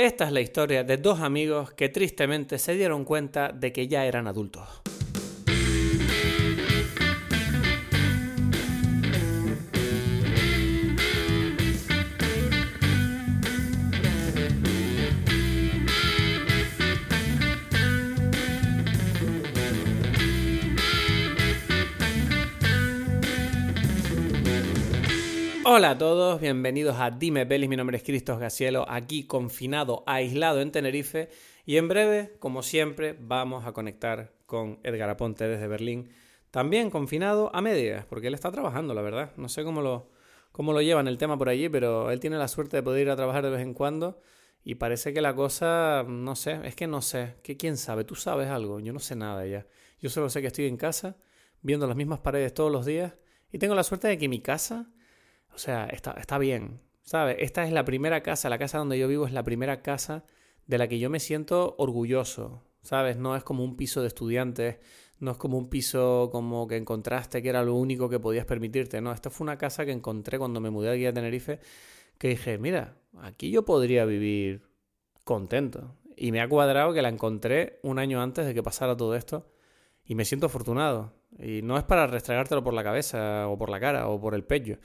Esta es la historia de dos amigos que tristemente se dieron cuenta de que ya eran adultos. Hola a todos, bienvenidos a Dime Pelis, mi nombre es Cristos Gacielo, aquí confinado, aislado en Tenerife. Y en breve, como siempre, vamos a conectar con Edgar Aponte desde Berlín, también confinado a medias, porque él está trabajando, la verdad, no sé cómo lo, cómo lo llevan el tema por allí, pero él tiene la suerte de poder ir a trabajar de vez en cuando. Y parece que la cosa, no sé, es que no sé, que quién sabe, tú sabes algo, yo no sé nada ya, yo solo sé que estoy en casa, viendo las mismas paredes todos los días y tengo la suerte de que mi casa o sea, está, está bien, ¿sabes? Esta es la primera casa, la casa donde yo vivo es la primera casa de la que yo me siento orgulloso, ¿sabes? No es como un piso de estudiantes, no es como un piso como que encontraste que era lo único que podías permitirte, no, esta fue una casa que encontré cuando me mudé aquí a Tenerife, que dije, mira, aquí yo podría vivir contento. Y me ha cuadrado que la encontré un año antes de que pasara todo esto y me siento afortunado. Y no es para restregártelo por la cabeza o por la cara o por el pecho.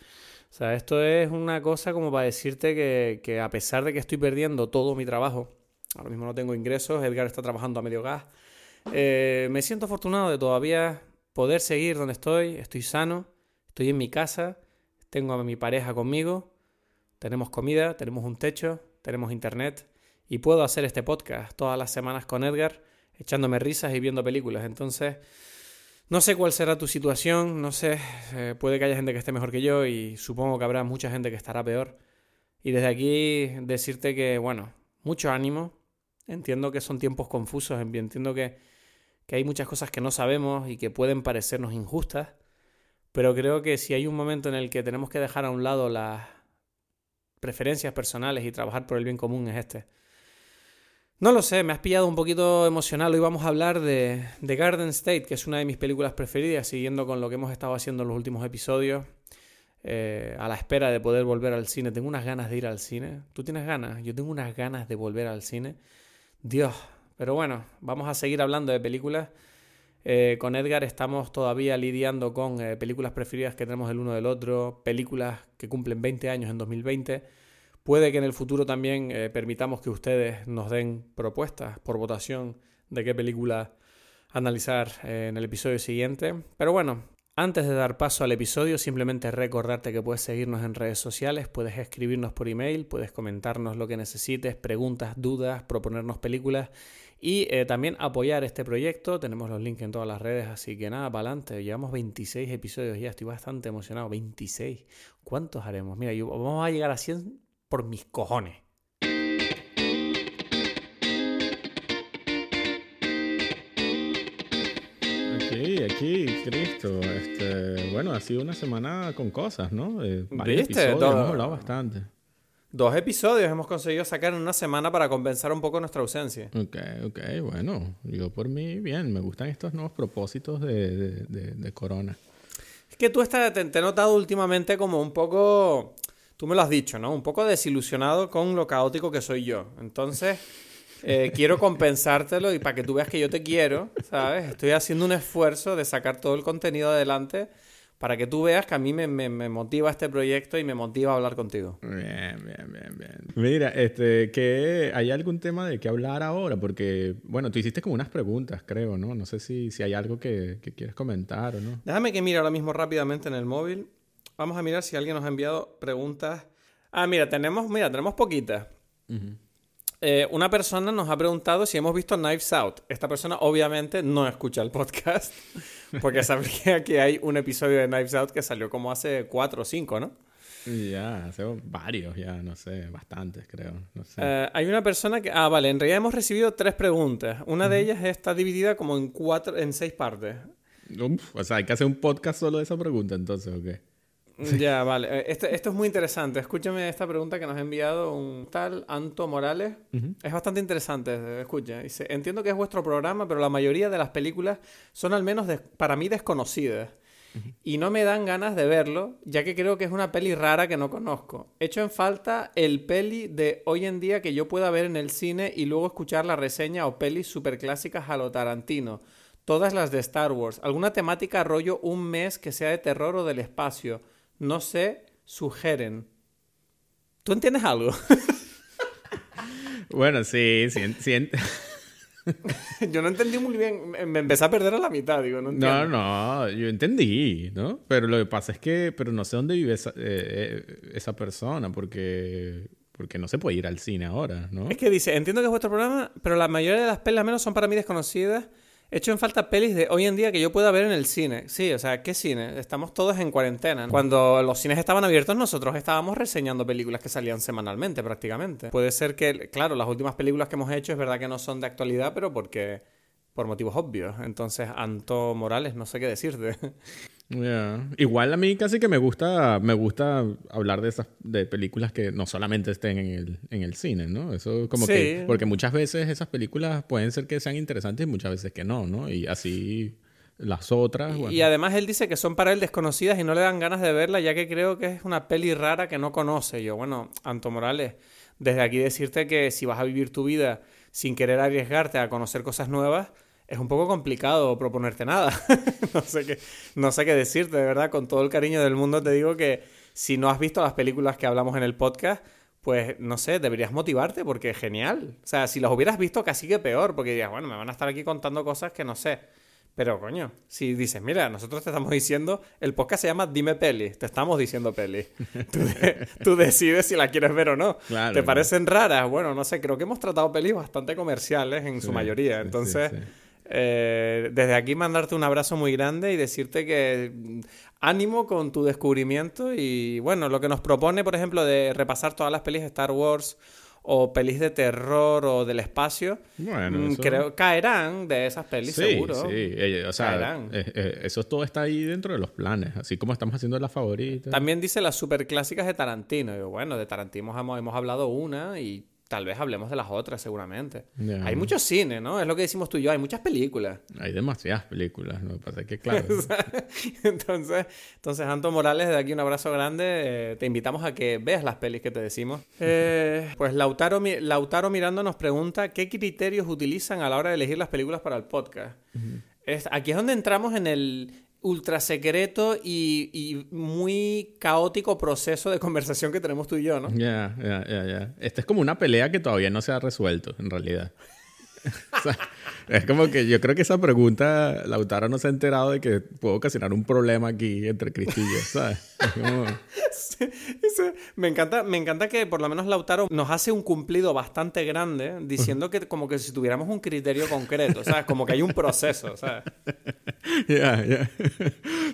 O sea, esto es una cosa como para decirte que, a pesar de que estoy perdiendo todo mi trabajo, ahora mismo no tengo ingresos, Edgar está trabajando a medio gas, eh, me siento afortunado de todavía poder seguir donde estoy, estoy sano, estoy en mi casa, tengo a mi pareja conmigo, tenemos comida, tenemos un techo, tenemos internet y puedo hacer este podcast todas las semanas con Edgar, echándome risas y viendo películas. Entonces, no sé cuál será tu situación, no sé, eh, puede que haya gente que esté mejor que yo y supongo que habrá mucha gente que estará peor. Y desde aquí decirte que, bueno, mucho ánimo. Entiendo que son tiempos confusos, entiendo que, que hay muchas cosas que no sabemos y que pueden parecernos injustas, pero creo que si hay un momento en el que tenemos que dejar a un lado las preferencias personales y trabajar por el bien común es este. No lo sé, me has pillado un poquito emocional. Hoy vamos a hablar de, The Garden State, que es una de mis películas preferidas, siguiendo con lo que hemos estado haciendo en los últimos episodios. Eh, a la espera de poder volver al cine. Tengo unas ganas de ir al cine. ¿Tú tienes ganas? Yo tengo unas ganas de volver al cine. Dios. Pero bueno, vamos a seguir hablando de películas. Eh, con Edgar estamos todavía lidiando con eh, películas preferidas que tenemos el uno del otro, películas que cumplen 20 años en 2020 Puede que en el futuro también eh, permitamos que ustedes nos den propuestas por votación de qué película analizar eh, en el episodio siguiente. Pero bueno, antes de dar paso al episodio, simplemente recordarte que puedes seguirnos en redes sociales, puedes escribirnos por email, puedes comentarnos lo que necesites, preguntas, dudas, proponernos películas y eh, también apoyar este proyecto. Tenemos los links en todas las redes, así que nada, para adelante. Llevamos 26 episodios ya, estoy bastante emocionado. 26. ¿Cuántos haremos? Mira, vamos a llegar a 100 por mis cojones. Aquí, aquí, Cristo. Este, bueno, ha sido una semana con cosas, ¿no? Eh, ¿Viste? hemos hablado bastante. Dos episodios hemos conseguido sacar en una semana para compensar un poco nuestra ausencia. Ok, ok, bueno. Yo por mí, bien. Me gustan estos nuevos propósitos de, de, Corona. Es que tú estás, te he notado últimamente como un poco tú me lo has dicho, ¿no? Un poco desilusionado con lo caótico que soy yo. Entonces, eh, quiero compensártelo y para que tú veas que yo te quiero, ¿sabes? Estoy haciendo un esfuerzo de sacar todo el contenido adelante para que tú veas que a mí me, motiva este proyecto y me motiva a hablar contigo. Bien, bien, bien, bien. Mira, este, que ¿hay algún tema de qué hablar ahora? Porque, bueno, tú hiciste como unas preguntas, creo, ¿no? No sé si, si hay algo que, que quieres comentar o no. Déjame que mire ahora mismo rápidamente en el móvil Vamos a mirar si alguien nos ha enviado preguntas. Ah, mira, tenemos, mira, tenemos poquitas. Eh, una persona nos ha preguntado si hemos visto Knives Out. Esta persona obviamente no escucha el podcast porque sabría que hay un episodio de Knives Out que salió como hace cuatro o cinco, ¿no? Ya, hace varios, ya, no sé, bastantes creo. No sé. Eh, hay una persona que... Ah, vale, en realidad hemos recibido tres preguntas. Una de ellas está dividida como en cuatro, en seis partes. o sea, hay que hacer un podcast solo de esa pregunta entonces, ¿o qué? Ya, vale. Eh, esto, esto, es muy interesante. Escúchame esta pregunta que nos ha enviado un tal Anto Morales. Es bastante interesante. Escucha. Dice, entiendo que es vuestro programa, pero la mayoría de las películas son al menos para mí desconocidas. y no me dan ganas de verlo, ya que creo que es una peli rara que no conozco. Echo en falta el peli de hoy en día que yo pueda ver en el cine y luego escuchar la reseña o pelis superclásicas a lo Tarantino. Todas las de Star Wars. Alguna temática rollo un mes que sea de terror o del espacio. No sé, sugeren. ¿Tú entiendes algo? bueno, sí, sí, sí. yo no entendí muy bien. Me empecé a perder a la mitad, digo, no No, no, yo entendí, ¿no? Pero lo que pasa es que, pero no sé dónde vive esa, eh, eh, esa persona, porque, porque no se puede ir al cine ahora, ¿no? Es que dice, entiendo que es vuestro programa, pero la mayoría de las pelas menos son para mí desconocidas hecho en falta pelis de hoy en día que yo pueda ver en el cine. Sí, o sea, ¿qué cine? Estamos todos en cuarentena. Cuando los cines estaban abiertos, nosotros estábamos reseñando películas que salían semanalmente prácticamente. Puede ser que, claro, las últimas películas que hemos hecho es verdad que no son de actualidad, pero porque por motivos obvios. Entonces, Anto Morales, no sé qué decirte. Igual a mí casi que me gusta, me gusta hablar de esas de películas que no solamente estén en el, en el cine, ¿no? Eso como que porque muchas veces esas películas pueden ser que sean interesantes y muchas veces que no, ¿no? Y así las otras. Y además él dice que son para él desconocidas y no le dan ganas de verla, ya que creo que es una peli rara que no conoce. Yo, bueno, Anto Morales, desde aquí decirte que si vas a vivir tu vida sin querer arriesgarte a conocer cosas nuevas, es un poco complicado proponerte nada. no, sé qué, no sé qué decirte, de verdad. Con todo el cariño del mundo te digo que si no has visto las películas que hablamos en el podcast, pues no sé, deberías motivarte porque es genial. O sea, si las hubieras visto casi que peor, porque dirías, bueno, me van a estar aquí contando cosas que no sé. Pero coño, si dices, mira, nosotros te estamos diciendo, el podcast se llama Dime Peli, te estamos diciendo peli. Tú, decides si la quieres ver o no. ¿Te parecen raras? Bueno, no sé, creo que hemos tratado pelis bastante comerciales en su mayoría. Entonces, eh, desde aquí mandarte un abrazo muy grande y decirte que mm, ánimo con tu descubrimiento y bueno, lo que nos propone, por ejemplo, de repasar todas las pelis de Star Wars o pelis de terror o del espacio, bueno, mm, creo caerán de esas pelis seguro. Sí, eh, o sea, eh, eso todo está ahí dentro de los planes, así como estamos haciendo las favoritas. También dice las super clásicas de Tarantino. Y bueno, de Tarantino hemos, hemos hablado una y tal vez hablemos de las otras seguramente. Hay mucho cine, ¿no? Es lo que decimos tú y yo, hay muchas películas. Hay demasiadas películas, ¿no? Pasa que claro. entonces, entonces, Anto Morales, de aquí un abrazo grande, eh, te invitamos a que veas las pelis que te decimos. Eh, pues Lautaro, Lautaro Mirando nos pregunta, ¿qué criterios utilizan a la hora de elegir las películas para el podcast? es, aquí es donde entramos en el, ultra secreto y, muy caótico proceso de conversación que tenemos tú y yo, ¿no? Ya, ya, ya, ya. Esta es como una pelea que todavía no se ha resuelto, en realidad. es como que yo creo que esa pregunta, Lautaro no se ha enterado de que puede ocasionar un problema aquí entre Cristillo, ¿sabes? me, encanta, me encanta que por lo menos Lautaro nos hace un cumplido bastante grande diciendo que como que si tuviéramos un criterio concreto, ¿sabes? Como que hay un proceso, ¿sabes?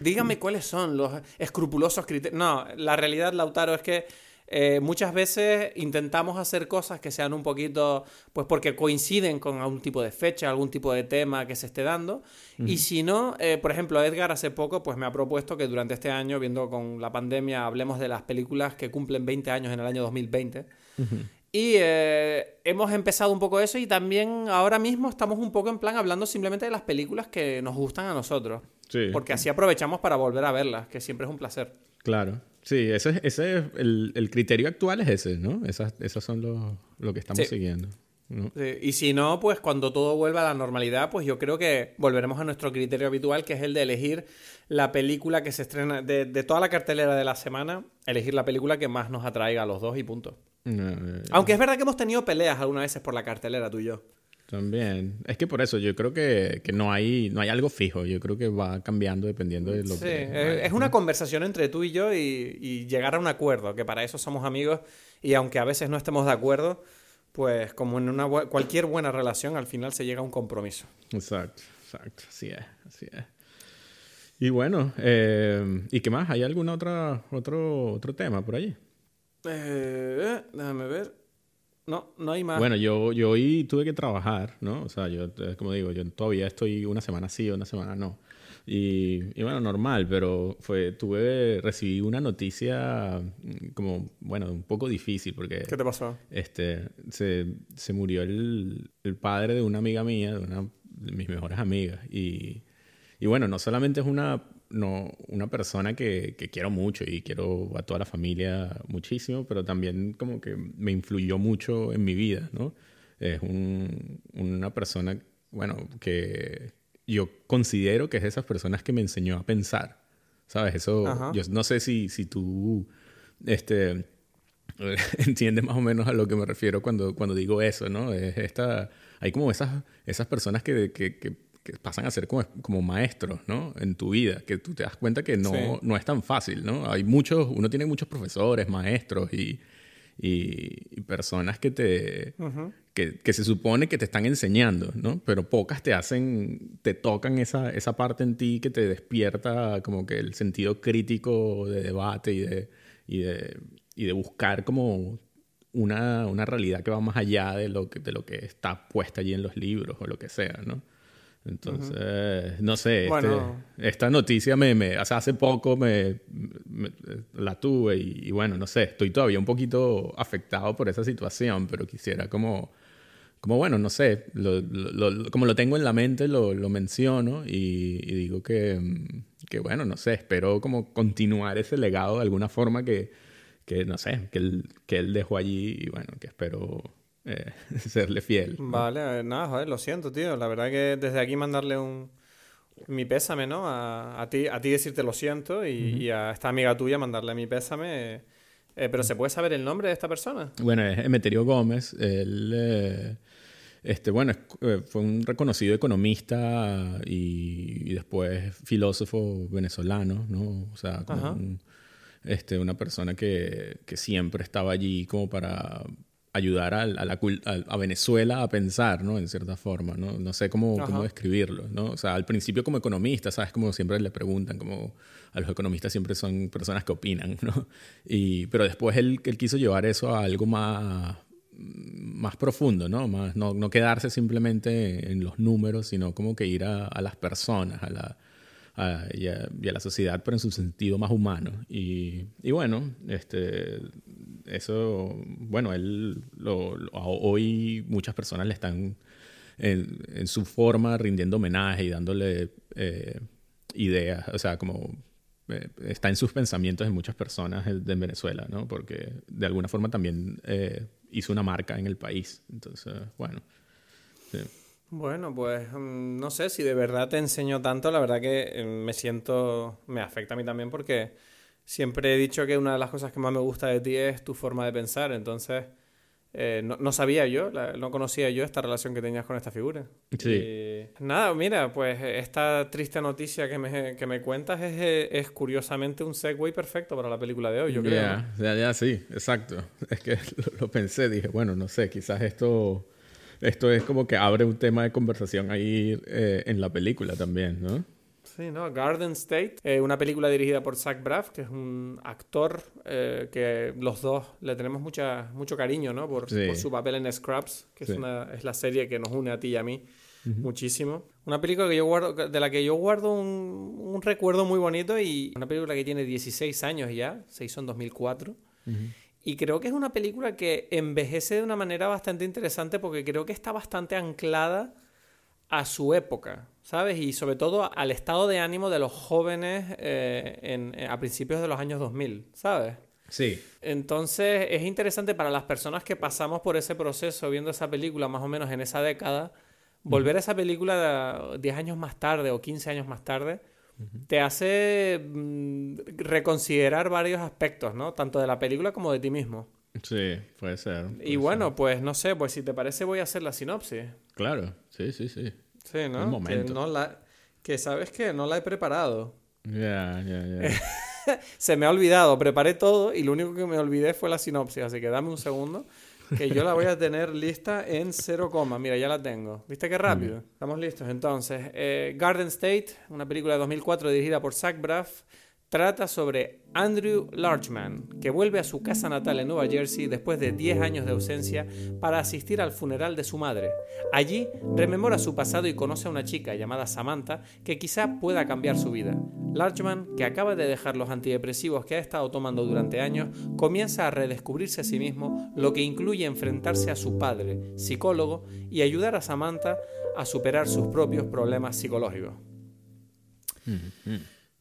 Dígame cuáles son los escrupulosos criterios. No, la realidad, Lautaro, es que eh, muchas veces intentamos hacer cosas que sean un poquito, pues porque coinciden con algún tipo de fecha, algún tipo de tema que se esté dando. Y si no, eh, por ejemplo, Edgar hace poco pues me ha propuesto que durante este año, viendo con la pandemia, hablemos de las películas que cumplen 20 años en el año 2020. Y eh, hemos empezado un poco eso y también ahora mismo estamos un poco en plan hablando simplemente de las películas que nos gustan a nosotros. Porque así aprovechamos para volver a verlas, que siempre es un placer. Claro. Sí, ese, ese es el, el, criterio actual es ese, ¿no? Esas, esos son los lo que estamos siguiendo. Y si no, pues cuando todo vuelva a la normalidad, pues yo creo que volveremos a nuestro criterio habitual, que es el de elegir la película que se estrena, de, de toda la cartelera de la semana, elegir la película que más nos atraiga a los dos y punto. Aunque es verdad que hemos tenido peleas algunas veces por la cartelera, tú y yo. También. Es que por eso yo creo que, no, hay, no hay algo fijo. Yo creo que va cambiando dependiendo de lo sí, que... es una conversación entre tú y yo y, llegar a un acuerdo, que para eso somos amigos y aunque a veces no estemos de acuerdo, pues como en una cualquier buena relación al final se llega a un compromiso. Exacto, exacto. Así es, así es. Y bueno, eh, ¿y qué más? ¿Hay algún otra, otro, otro tema por allí? Eh, déjame ver. No, no hay más. Bueno, yo, yo hoy tuve que trabajar, ¿no? O sea, yo, como digo, yo todavía estoy una semana sí, una semana no. Y, y, bueno, normal, pero fue, tuve, recibí una noticia mm, como, bueno, un poco difícil porque... ¿Qué te pasó? Este, se, se murió el, el, padre de una amiga mía, de una de mis mejores amigas. Y, y bueno, no solamente es una no, una persona que, que, quiero mucho y quiero a toda la familia muchísimo, pero también como que me influyó mucho en mi vida, ¿no? Es un, una persona, bueno, que yo considero que es de esas personas que me enseñó a pensar, ¿sabes? Eso, yo no sé si, si tú, este, entiendes más o menos a lo que me refiero cuando, cuando digo eso, ¿no? Es esta, hay como esas, esas personas que, que, que que pasan a ser como, como, maestros, ¿no? En tu vida, que tú te das cuenta que no, no es tan fácil, ¿no? Hay muchos, uno tiene muchos profesores, maestros y, y, personas que te, que, que, se supone que te están enseñando, ¿no? Pero pocas te hacen, te tocan esa, esa parte en ti que te despierta como que el sentido crítico de debate y de, y de, y de buscar como una, una realidad que va más allá de lo que, de lo que está puesta allí en los libros o lo que sea, ¿no? Entonces, no sé, este, esta noticia me, me, o sea, hace poco me, la tuve y, bueno, no sé, estoy todavía un poquito afectado por esa situación, pero quisiera como, como bueno, no sé, como lo tengo en la mente, lo, lo menciono y, digo que, que, bueno, no sé, espero como continuar ese legado de alguna forma que, que no sé, que él, que él dejó allí y bueno, que espero eh, serle fiel. Vale, nada, joder, lo siento, tío. La verdad que desde aquí mandarle un mi pésame, ¿no? A, ti, a ti decirte lo siento y, a esta amiga tuya mandarle mi pésame. Eh, pero ¿se puede saber el nombre de esta persona? Bueno, es Emeterio Gómez. Él, eh, este, bueno, fue un reconocido economista y, después filósofo venezolano, ¿no? O sea, este, una persona que, que siempre estaba allí como para ayudar a, la, a, Venezuela a pensar, ¿no? En cierta forma, ¿no? No sé cómo, cómo describirlo, ¿no? O sea, al principio como economista, ¿sabes? Como siempre le preguntan, como a los economistas siempre son personas que opinan, ¿no? Y, pero después él, él quiso llevar eso a algo más, más profundo, ¿no? Más, no, no quedarse simplemente en los números, sino como que ir a, a las personas, a la, y, a, la sociedad, pero en su sentido más humano. Y, y bueno, este, eso, bueno, él hoy muchas personas le están en, su forma rindiendo homenaje y dándole eh, ideas, o sea, como eh, está en sus pensamientos de muchas personas de Venezuela, ¿no? Porque de alguna forma también eh, hizo una marca en el país. Entonces, bueno. Bueno, pues mm, no sé si de verdad te enseño tanto, la verdad que eh, me siento, me afecta a mí también porque siempre he dicho que una de las cosas que más me gusta de ti es tu forma de pensar, entonces eh, no, sabía yo, no conocía yo esta relación que tenías con esta figura. Sí. nada, mira, pues esta triste noticia que me, que me cuentas es, es, curiosamente un segue perfecto para la película de hoy, yo creo. Ya, ya, sí, exacto. Es que lo pensé, dije, bueno, no sé, quizás esto esto es como que abre un tema de conversación ahí eh, en la película también, ¿no? Sí, ¿no? Garden State, eh, una película dirigida por Zach Braff, que es un actor eh, que los dos le tenemos mucha, mucho cariño, ¿no? Por, su papel en Scrubs, que es, una, es la serie que nos une a ti y a mí muchísimo. Una película que yo guardo, de la que yo guardo un, un, recuerdo muy bonito y una película que tiene 16 años ya, se hizo en 2004. Y creo que es una película que envejece de una manera bastante interesante porque creo que está bastante anclada a su época, ¿sabes? Y sobre todo al estado de ánimo de los jóvenes eh, en, a principios de los años 2000, ¿sabes? Sí. Entonces es interesante para las personas que pasamos por ese proceso viendo esa película más o menos en esa década, volver a esa película 10 años más tarde o 15 años más tarde te hace mm, reconsiderar varios aspectos, ¿no? Tanto de la película como de ti mismo. Sí, puede ser. y bueno, pues no sé, pues si te parece voy a hacer la sinopsis. Claro, sí, sí, sí. Sí, ¿no? Un momento. Que, no la... que sabes que no la he preparado. Ya, ya, ya. Se me ha olvidado, preparé todo y lo único que me olvidé fue la sinopsis, así que dame un segundo que yo la voy a tener lista en 0, mira, ya la tengo. ¿Viste qué rápido? Estamos listos. Entonces, eh, Garden State, una película de 2004 dirigida por Zach Braff, trata sobre Andrew Larchman, que vuelve a su casa natal en Nueva Jersey después de 10 años de ausencia para asistir al funeral de su madre. Allí rememora su pasado y conoce a una chica llamada Samantha que quizá pueda cambiar su vida. Larchman, que acaba de dejar los antidepresivos que ha estado tomando durante años, comienza a redescubrirse a sí mismo, lo que incluye enfrentarse a su padre, psicólogo, y ayudar a Samantha a superar sus propios problemas psicológicos.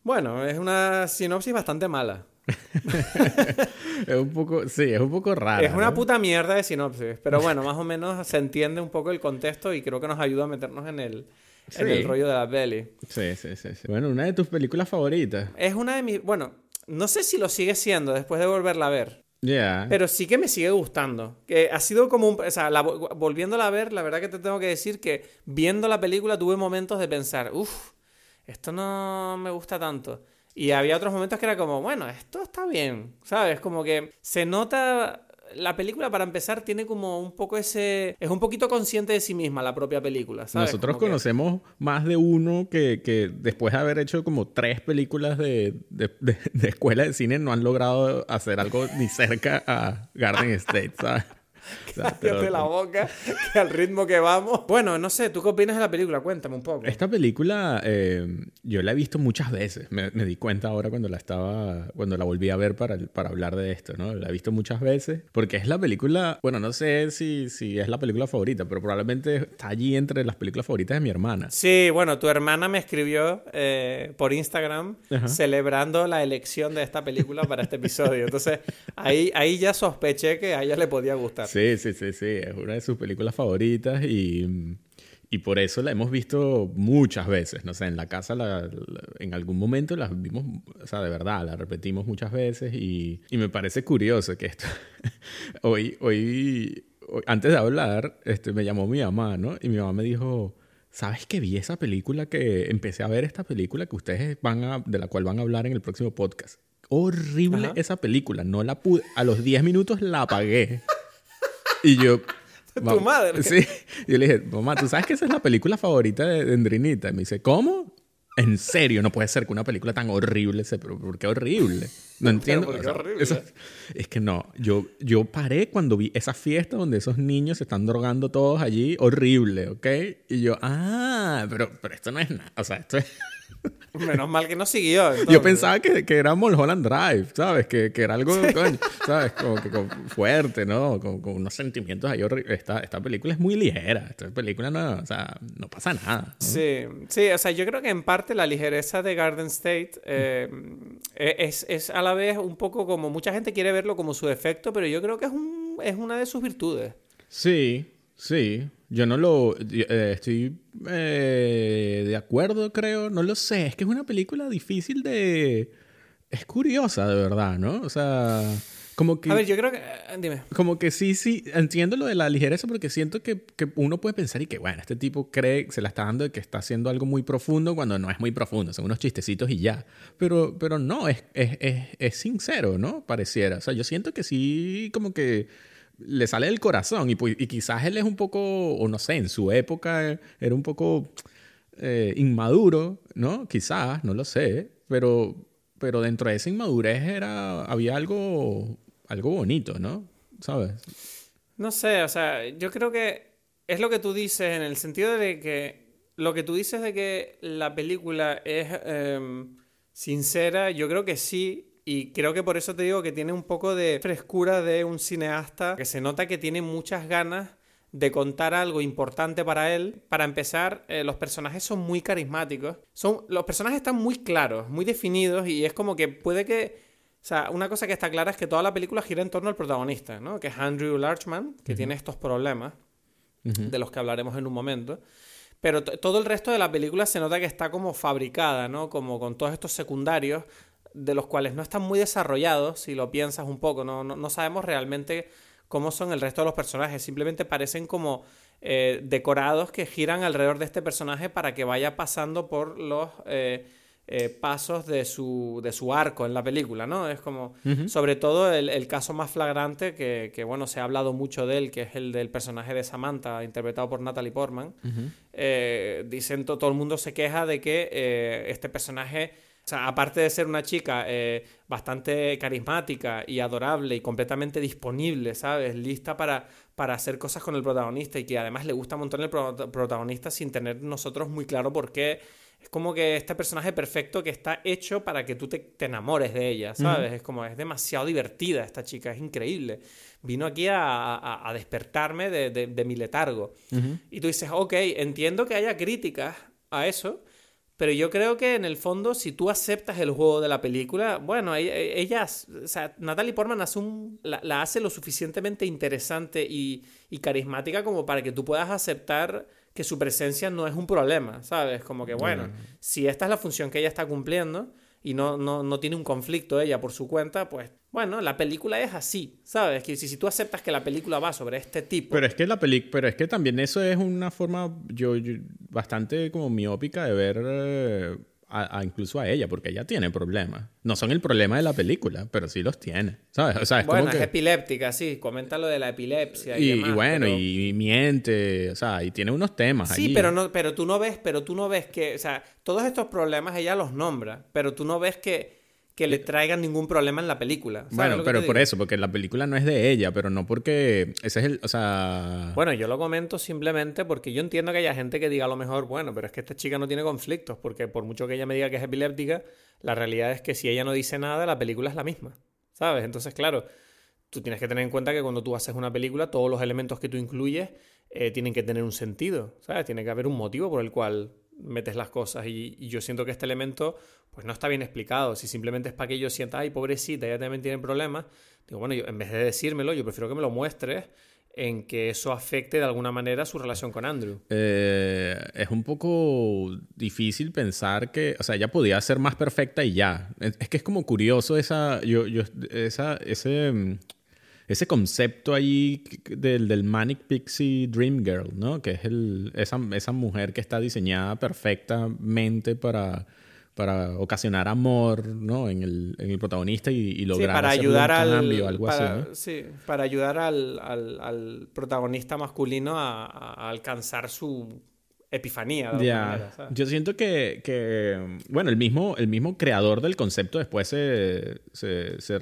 Bueno, es una sinopsis bastante mala. es un poco, sí, es un poco raro. Es una puta mierda de sinopsis, pero bueno, más o menos se entiende un poco el contexto y creo que nos ayuda a meternos en el, en el rollo de la peli. Sí, sí, sí, sí. Bueno, una de tus películas favoritas. Es una de mis, bueno, no sé si lo sigue siendo después de volverla a ver. Yeah. Pero sí que me sigue gustando. Que ha sido como un. O sea, volviéndola a ver, la verdad que te tengo que decir que viendo la película tuve momentos de pensar, uff, esto no me gusta tanto. Y había otros momentos que era como, bueno, esto está bien, ¿sabes? Como que se nota la película, para empezar, tiene como un poco ese... Es un poquito consciente de sí misma la propia película, ¿sabes? Nosotros conocemos más de uno que, que, después de haber hecho como tres películas de, de, de, escuela de cine no han logrado hacer algo ni cerca a Garden State, ¿sabes? Cállate la boca, que al ritmo que vamos. Bueno, no sé, ¿tú qué opinas de la película? Cuéntame un poco. Esta película eh, yo la he visto muchas veces. Me, di cuenta ahora cuando la estaba, cuando la volví a ver para, para hablar de esto, ¿no? La he visto muchas veces porque es la película, bueno, no sé si, si es la película favorita, pero probablemente está allí entre las películas favoritas de mi hermana. Sí, bueno, tu hermana me escribió eh, por Instagram celebrando la elección de esta película para este episodio. Entonces, ahí, ahí ya sospeché que a ella le podía gustar. Sí, sí, sí, sí. Es una de sus películas favoritas y, y por eso la hemos visto muchas veces. No sé, en la casa la, en algún momento la vimos, o sea, de verdad, la repetimos muchas veces y, y me parece curioso que esto. hoy, hoy, antes de hablar, este, me llamó mi mamá, ¿no? Y mi mamá me dijo. ¿Sabes que vi esa película que empecé a ver esta película que ustedes van a, de la cual van a hablar en el próximo podcast? Horrible esa película, no la pude, a los 10 minutos la apagué. Y yo... tu madre. Sí. Yo le dije, mamá, ¿tú sabes que esa es la película favorita de, de Endrinita? Y me dice, ¿cómo? En serio, no puede ser que una película tan horrible sea, pero ¿por qué horrible? No entiendo. ¿Por qué horrible? es que no, yo, yo paré cuando vi esa fiesta donde esos niños se están drogando todos allí, horrible, ¿ok? Y yo, ah, pero, pero esto no es nada, o sea, esto es... Menos mal que no siguió. Yo pensaba que, que, era Mulholland Drive, ¿sabes? Que, que era algo, ¿sabes? Como que fuerte, ¿no? Con, con, unos sentimientos ahí. Esta, esta película es muy ligera. Esta película no, o sea, no pasa nada. Sí, sí, o sea, yo creo que en parte la ligereza de Garden State eh, e, es, es, a la vez un poco como mucha gente quiere verlo como su defecto, pero yo creo que es, un, es una de sus virtudes. Sí, sí. Yo no lo... Eh, estoy eh, de acuerdo, creo. No lo sé. Es que es una película difícil de... Es curiosa, de verdad, ¿no? O sea... Como que... A ver, yo creo que... Eh, dime. Como que sí, sí. Entiendo lo de la ligereza porque siento que, que, uno puede pensar y que, bueno, este tipo cree, se la está dando de que está haciendo algo muy profundo cuando no es muy profundo. Son unos chistecitos y ya. Pero, pero no, es, es, es, es sincero, ¿no? Pareciera. O sea, yo siento que sí, como que le sale del corazón y, pues, y, quizás él es un poco, o no sé, en su época era un poco eh, inmaduro, ¿no? Quizás, no lo sé, pero, pero dentro de esa inmadurez era, había algo, algo bonito, ¿no? ¿Sabes? No sé, o sea, yo creo que es lo que tú dices en el sentido de que lo que tú dices de que la película es em, sincera, yo creo que sí, y creo que por eso te digo que tiene un poco de frescura de un cineasta, que se nota que tiene muchas ganas de contar algo importante para él. Para empezar, eh, los personajes son muy carismáticos. Son, los personajes están muy claros, muy definidos y es como que puede que... O sea, una cosa que está clara es que toda la película gira en torno al protagonista, ¿no? Que es Andrew Larchman, que tiene estos problemas, de los que hablaremos en un momento. Pero todo el resto de la película se nota que está como fabricada, ¿no? Como con todos estos secundarios de los cuales no están muy desarrollados, si lo piensas un poco, no, no, sabemos realmente cómo son el resto de los personajes, simplemente parecen como eh, decorados que giran alrededor de este personaje para que vaya pasando por los eh, eh, pasos de su, de su arco en la película, ¿no? Es como, sobre todo el, caso más flagrante, que, que, bueno, se ha hablado mucho de él, que es el del personaje de Samantha, interpretado por Natalie Portman. dicen, todo el mundo se queja de que este personaje o sea, aparte de ser una chica eh, bastante carismática y adorable y completamente disponible, ¿sabes? Lista para, para hacer cosas con el protagonista y que además le gusta un montón el protagonista sin tener nosotros muy claro por qué. Es como que este personaje perfecto que está hecho para que tú te, enamores de ella, ¿sabes? Es como, es demasiado divertida esta chica, es increíble. Vino aquí a, a, despertarme de, de, mi letargo. Y tú dices, ok, entiendo que haya críticas a eso, pero yo creo que en el fondo, si tú aceptas el juego de la película, bueno, ella, o sea, Natalie Portman hace un, la, hace lo suficientemente interesante y, y, carismática como para que tú puedas aceptar que su presencia no es un problema, ¿sabes? Como que, bueno, si esta es la función que ella está cumpliendo y no, no, no tiene un conflicto ella por su cuenta, pues bueno, la película es así, ¿sabes? Que si, si tú aceptas que la película va sobre este tipo. Pero es que la peli pero es que también eso es una forma yo, bastante como miópica de ver eh, a, incluso a ella, porque ella tiene problemas. No son el problema de la película, pero sí los tiene, ¿sabes? O sea, es bueno, es epiléptica, sí. Comenta lo de la epilepsia y, y, bueno, y, miente, o sea, y tiene unos temas Sí, pero no, pero tú no ves, pero tú no ves que, o sea, todos estos problemas ella los nombra, pero tú no ves que que le traigan ningún problema en la película. Bueno, pero por eso, porque la película no es de ella, pero no porque ese es el, o sea... Bueno, yo lo comento simplemente porque yo entiendo que haya gente que diga a lo mejor, bueno, pero es que esta chica no tiene conflictos, porque por mucho que ella me diga que es epiléptica, la realidad es que si ella no dice nada, la película es la misma, ¿sabes? Entonces, claro, tú tienes que tener en cuenta que cuando tú haces una película, todos los elementos que tú incluyes eh, tienen que tener un sentido, ¿sabes? Tiene que haber un motivo por el cual metes las cosas y, yo siento que este elemento pues no está bien explicado. Si simplemente es para que yo sienta, ay, pobrecita, ella también tiene problemas, digo, bueno, yo, en vez de decírmelo, yo prefiero que me lo muestres en que eso afecte de alguna manera su relación con Andrew. Eh, es un poco difícil pensar que, o sea, ella podía ser más perfecta y ya. Es, que es como curioso esa, yo, yo, esa, ese ese concepto ahí del, del Manic Pixie Dream Girl, ¿no? Que es el, esa, esa mujer que está diseñada perfectamente para, para ocasionar amor, ¿no? En el, en el protagonista y, lograr sí, para ayudar un cambio, al, algo así, Sí, para ayudar al, al, al protagonista masculino a, a, alcanzar su epifanía. De manera, Yo siento que, que, bueno, el mismo, el mismo creador del concepto después se, se, se,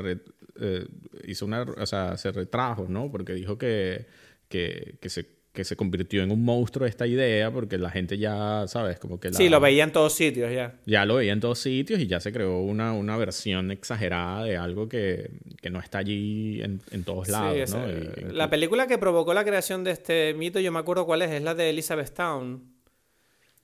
eh, hizo una, o sea, se retrajo, ¿no? Porque dijo que, que, que, se, que se convirtió en un monstruo esta idea, porque la gente ya, ¿sabes? Como que Sí, lo veía en todos sitios ya. Ya lo veía en todos sitios y ya se creó una, una versión exagerada de algo que, que no está allí en, en todos lados, ¿no? la película que provocó la creación de este mito, yo me acuerdo cuál es, es la de Elizabeth Town.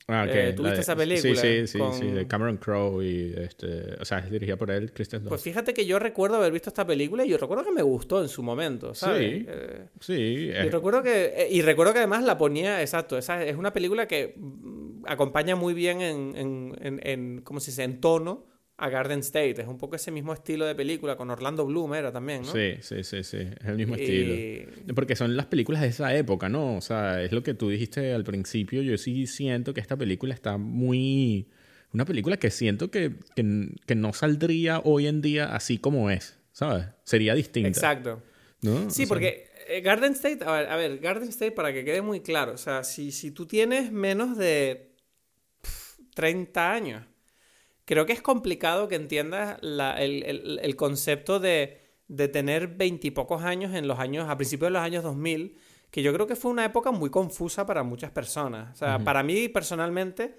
Ah, okay. Eh, ¿Tuviste esa película? Sí, sí, sí, sí, de Cameron Crowe y este, o sea, es dirigida por él, Christian Pues fíjate que yo recuerdo haber visto esta película y yo recuerdo que me gustó en su momento, ¿sabes? Sí, eh, sí. Y recuerdo que eh, y recuerdo que además la ponía, exacto, esa es una película que mm, acompaña muy bien en, en, en, en ¿cómo se dice? En tono a Garden State. Es un poco ese mismo estilo de película, con Orlando Bloom era también, ¿no? Sí, sí, sí, sí. Es el mismo estilo. Porque son las películas de esa época, ¿no? O sea, es lo que tú dijiste al principio. Yo sí siento que esta película está muy... Una película que siento que, que, no saldría hoy en día así como es, ¿sabes? Sería distinta. Exacto. ¿No? Sí, porque eh, Garden State, a ver, a ver, Garden State, para que quede muy claro, o sea, si, si tú tienes menos de 30 años, creo que es complicado que entiendas el, concepto de, tener veintipocos años en los años, a principios de los años 2000, que yo creo que fue una época muy confusa para muchas personas. O sea, para mí personalmente,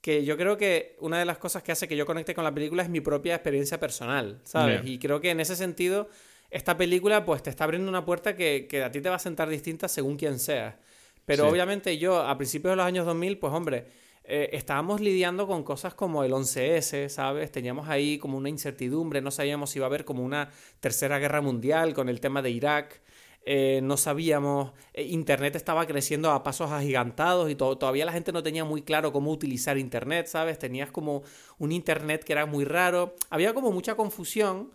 que yo creo que una de las cosas que hace que yo conecte con la película es mi propia experiencia personal, ¿sabes? Y creo que en ese sentido, esta película pues te está abriendo una puerta que, a ti te va a sentar distinta según quien sea. Pero obviamente yo, a principios de los años 2000, pues hombre, eh, estábamos lidiando con cosas como el 11S, ¿sabes? Teníamos ahí como una incertidumbre, no sabíamos si iba a haber como una tercera guerra mundial con el tema de Irak. Eh, no sabíamos, eh, Internet estaba creciendo a pasos agigantados y todavía la gente no tenía muy claro cómo utilizar Internet, ¿sabes? Tenías como un Internet que era muy raro, había como mucha confusión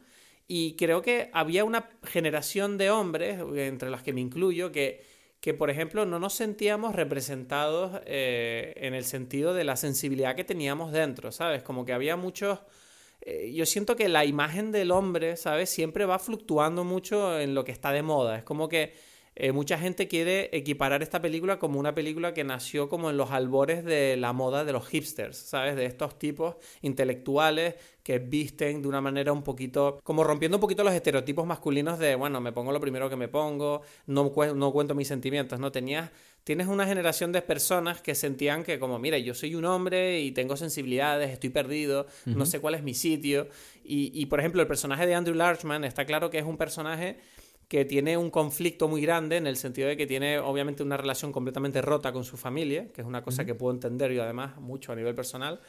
y creo que había una generación de hombres, entre las que me incluyo, que que, por ejemplo, no nos sentíamos representados eh, en el sentido de la sensibilidad que teníamos dentro, ¿sabes? Como que había muchos... Eh, yo siento que la imagen del hombre, ¿sabes? Siempre va fluctuando mucho en lo que está de moda. Es como que eh, mucha gente quiere equiparar esta película como una película que nació como en los albores de la moda de los hipsters, ¿sabes? De estos tipos intelectuales que visten de una manera un poquito, como rompiendo un poquito los estereotipos masculinos de, bueno, me pongo lo primero que me pongo, no, no cuento mis sentimientos, ¿no? Tenías, tienes una generación de personas que sentían que como, mira, yo soy un hombre y tengo sensibilidades, estoy perdido, no sé cuál es mi sitio. Y, y, por ejemplo, el personaje de Andrew Larchman está claro que es un personaje que tiene un conflicto muy grande en el sentido de que tiene obviamente una relación completamente rota con su familia, que es una cosa que puedo entender yo además mucho a nivel personal,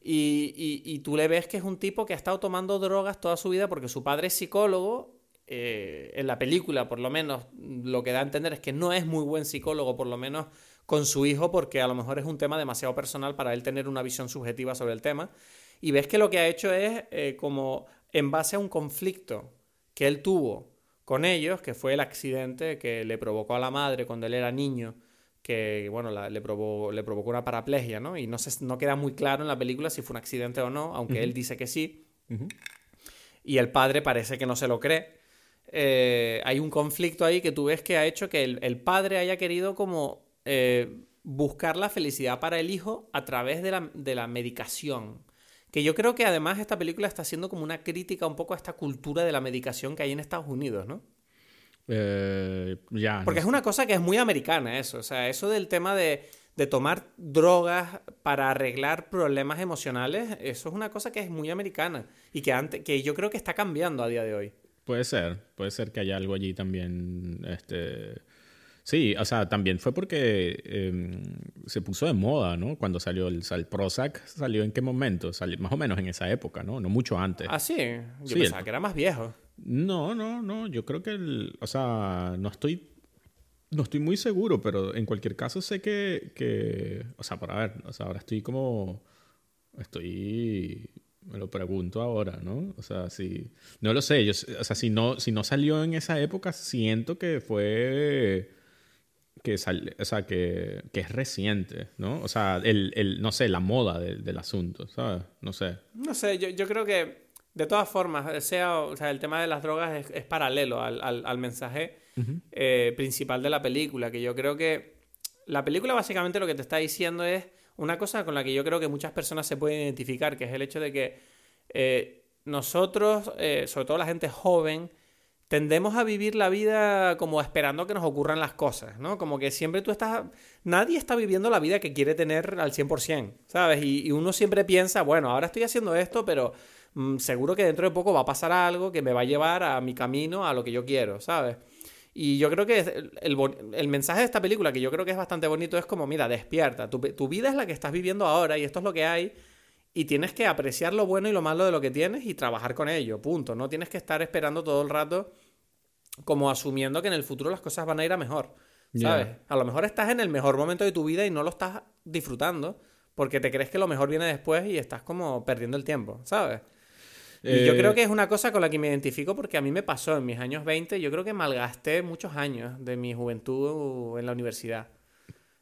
y, y, tú le ves que es un tipo que ha estado tomando drogas toda su vida porque su padre es psicólogo, eh, en la película por lo menos lo que da a entender es que no es muy buen psicólogo, por lo menos con su hijo, porque a lo mejor es un tema demasiado personal para él tener una visión subjetiva sobre el tema, y ves que lo que ha hecho es eh, como en base a un conflicto que él tuvo con ellos, que fue el accidente que le provocó a la madre cuando él era niño, que bueno, le, provocó, le provocó una paraplegia, ¿no? Y no, se, no queda muy claro en la película si fue un accidente o no, aunque él dice que sí. Y el padre parece que no se lo cree. Eh, hay un conflicto ahí que tú ves que ha hecho que el, padre haya querido como eh, buscar la felicidad para el hijo a través de la, de la medicación. Que yo creo que además esta película está haciendo como una crítica un poco a esta cultura de la medicación que hay en Estados Unidos, ¿no? Eh, ya. Porque es una cosa que es muy americana eso. O sea, eso del tema de, tomar drogas para arreglar problemas emocionales, eso es una cosa que es muy americana y que, antes, que yo creo que está cambiando a día de hoy. Puede ser, puede ser que haya algo allí también este, Sí, o sea, también fue porque em, se puso de moda, ¿no? Cuando salió el, el, Prozac, ¿salió en qué momento? Salió más o menos en esa época, ¿no? No mucho antes. Ah, sí. Yo pensaba que era más viejo. No, no, no. Yo creo que el... O sea, no estoy... No estoy muy seguro, pero en cualquier caso sé que... que o sea, para ver, o sea, ahora estoy como... Estoy me lo pregunto ahora, ¿no? O sea, si no lo sé, yo, o sea, si no si no salió en esa época, siento que fue que, sale, o sea, que, que, es reciente, ¿no? O sea, el, el no sé, la moda del, asunto, ¿sabes? No sé. No sé, yo, yo, creo que de todas formas, sea, o sea, el tema de las drogas es, es paralelo al, al, al mensaje eh, principal de la película, que yo creo que la película básicamente lo que te está diciendo es una cosa con la que yo creo que muchas personas se pueden identificar, que es el hecho de que eh, nosotros, eh, sobre todo la gente joven, tendemos a vivir la vida como esperando que nos ocurran las cosas, ¿no? Como que siempre tú estás... Nadie está viviendo la vida que quiere tener al 100%, ¿sabes? Y, uno siempre piensa, bueno, ahora estoy haciendo esto, pero mm, seguro que dentro de poco va a pasar algo que me va a llevar a mi camino, a lo que yo quiero, ¿sabes? Y yo creo que el, mensaje de esta película, que yo creo que es bastante bonito, es como, mira, despierta, tu vida es la que estás viviendo ahora y esto es lo que hay. Y tienes que apreciar lo bueno y lo malo de lo que tienes y trabajar con ello, punto. No tienes que estar esperando todo el rato como asumiendo que en el futuro las cosas van a ir a mejor. ¿Sabes? A lo mejor estás en el mejor momento de tu vida y no lo estás disfrutando porque te crees que lo mejor viene después y estás como perdiendo el tiempo, ¿sabes? Y yo creo eh, que es una cosa con la que me identifico porque a mí me pasó en mis años 20, yo creo que malgasté muchos años de mi juventud en la universidad.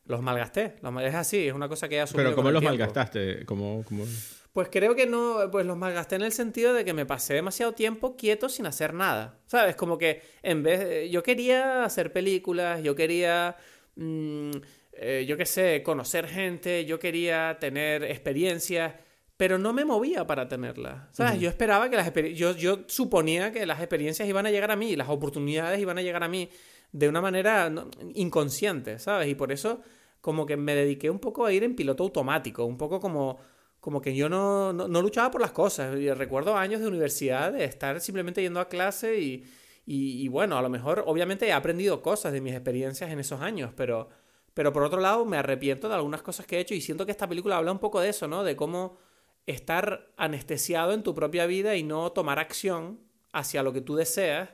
Los malgasté, es así, es una cosa que he asumido Pero ¿cómo los malgastaste? ¿Cómo, cómo... Pues creo que no, pues los malgasté en el sentido de que me pasé demasiado tiempo quieto sin hacer nada. ¿Sabes? Como que en vez yo quería hacer películas, yo quería, mm, eh, yo qué sé, conocer gente, yo quería tener experiencias, pero no me movía para tenerlas. ¿Sabes? Yo esperaba que las yo, yo suponía que las experiencias iban a llegar a mí, las oportunidades iban a llegar a mí de una manera inconsciente, ¿sabes? Y por eso como que me dediqué un poco a ir en piloto automático, un poco como como que yo no, no, luchaba por las cosas. Recuerdo años de universidad de estar simplemente yendo a clase y, y, bueno, a lo mejor obviamente he aprendido cosas de mis experiencias en esos años, pero, pero por otro lado me arrepiento de algunas cosas que he hecho y siento que esta película habla un poco de eso, ¿no? De cómo estar anestesiado en tu propia vida y no tomar acción hacia lo que tú deseas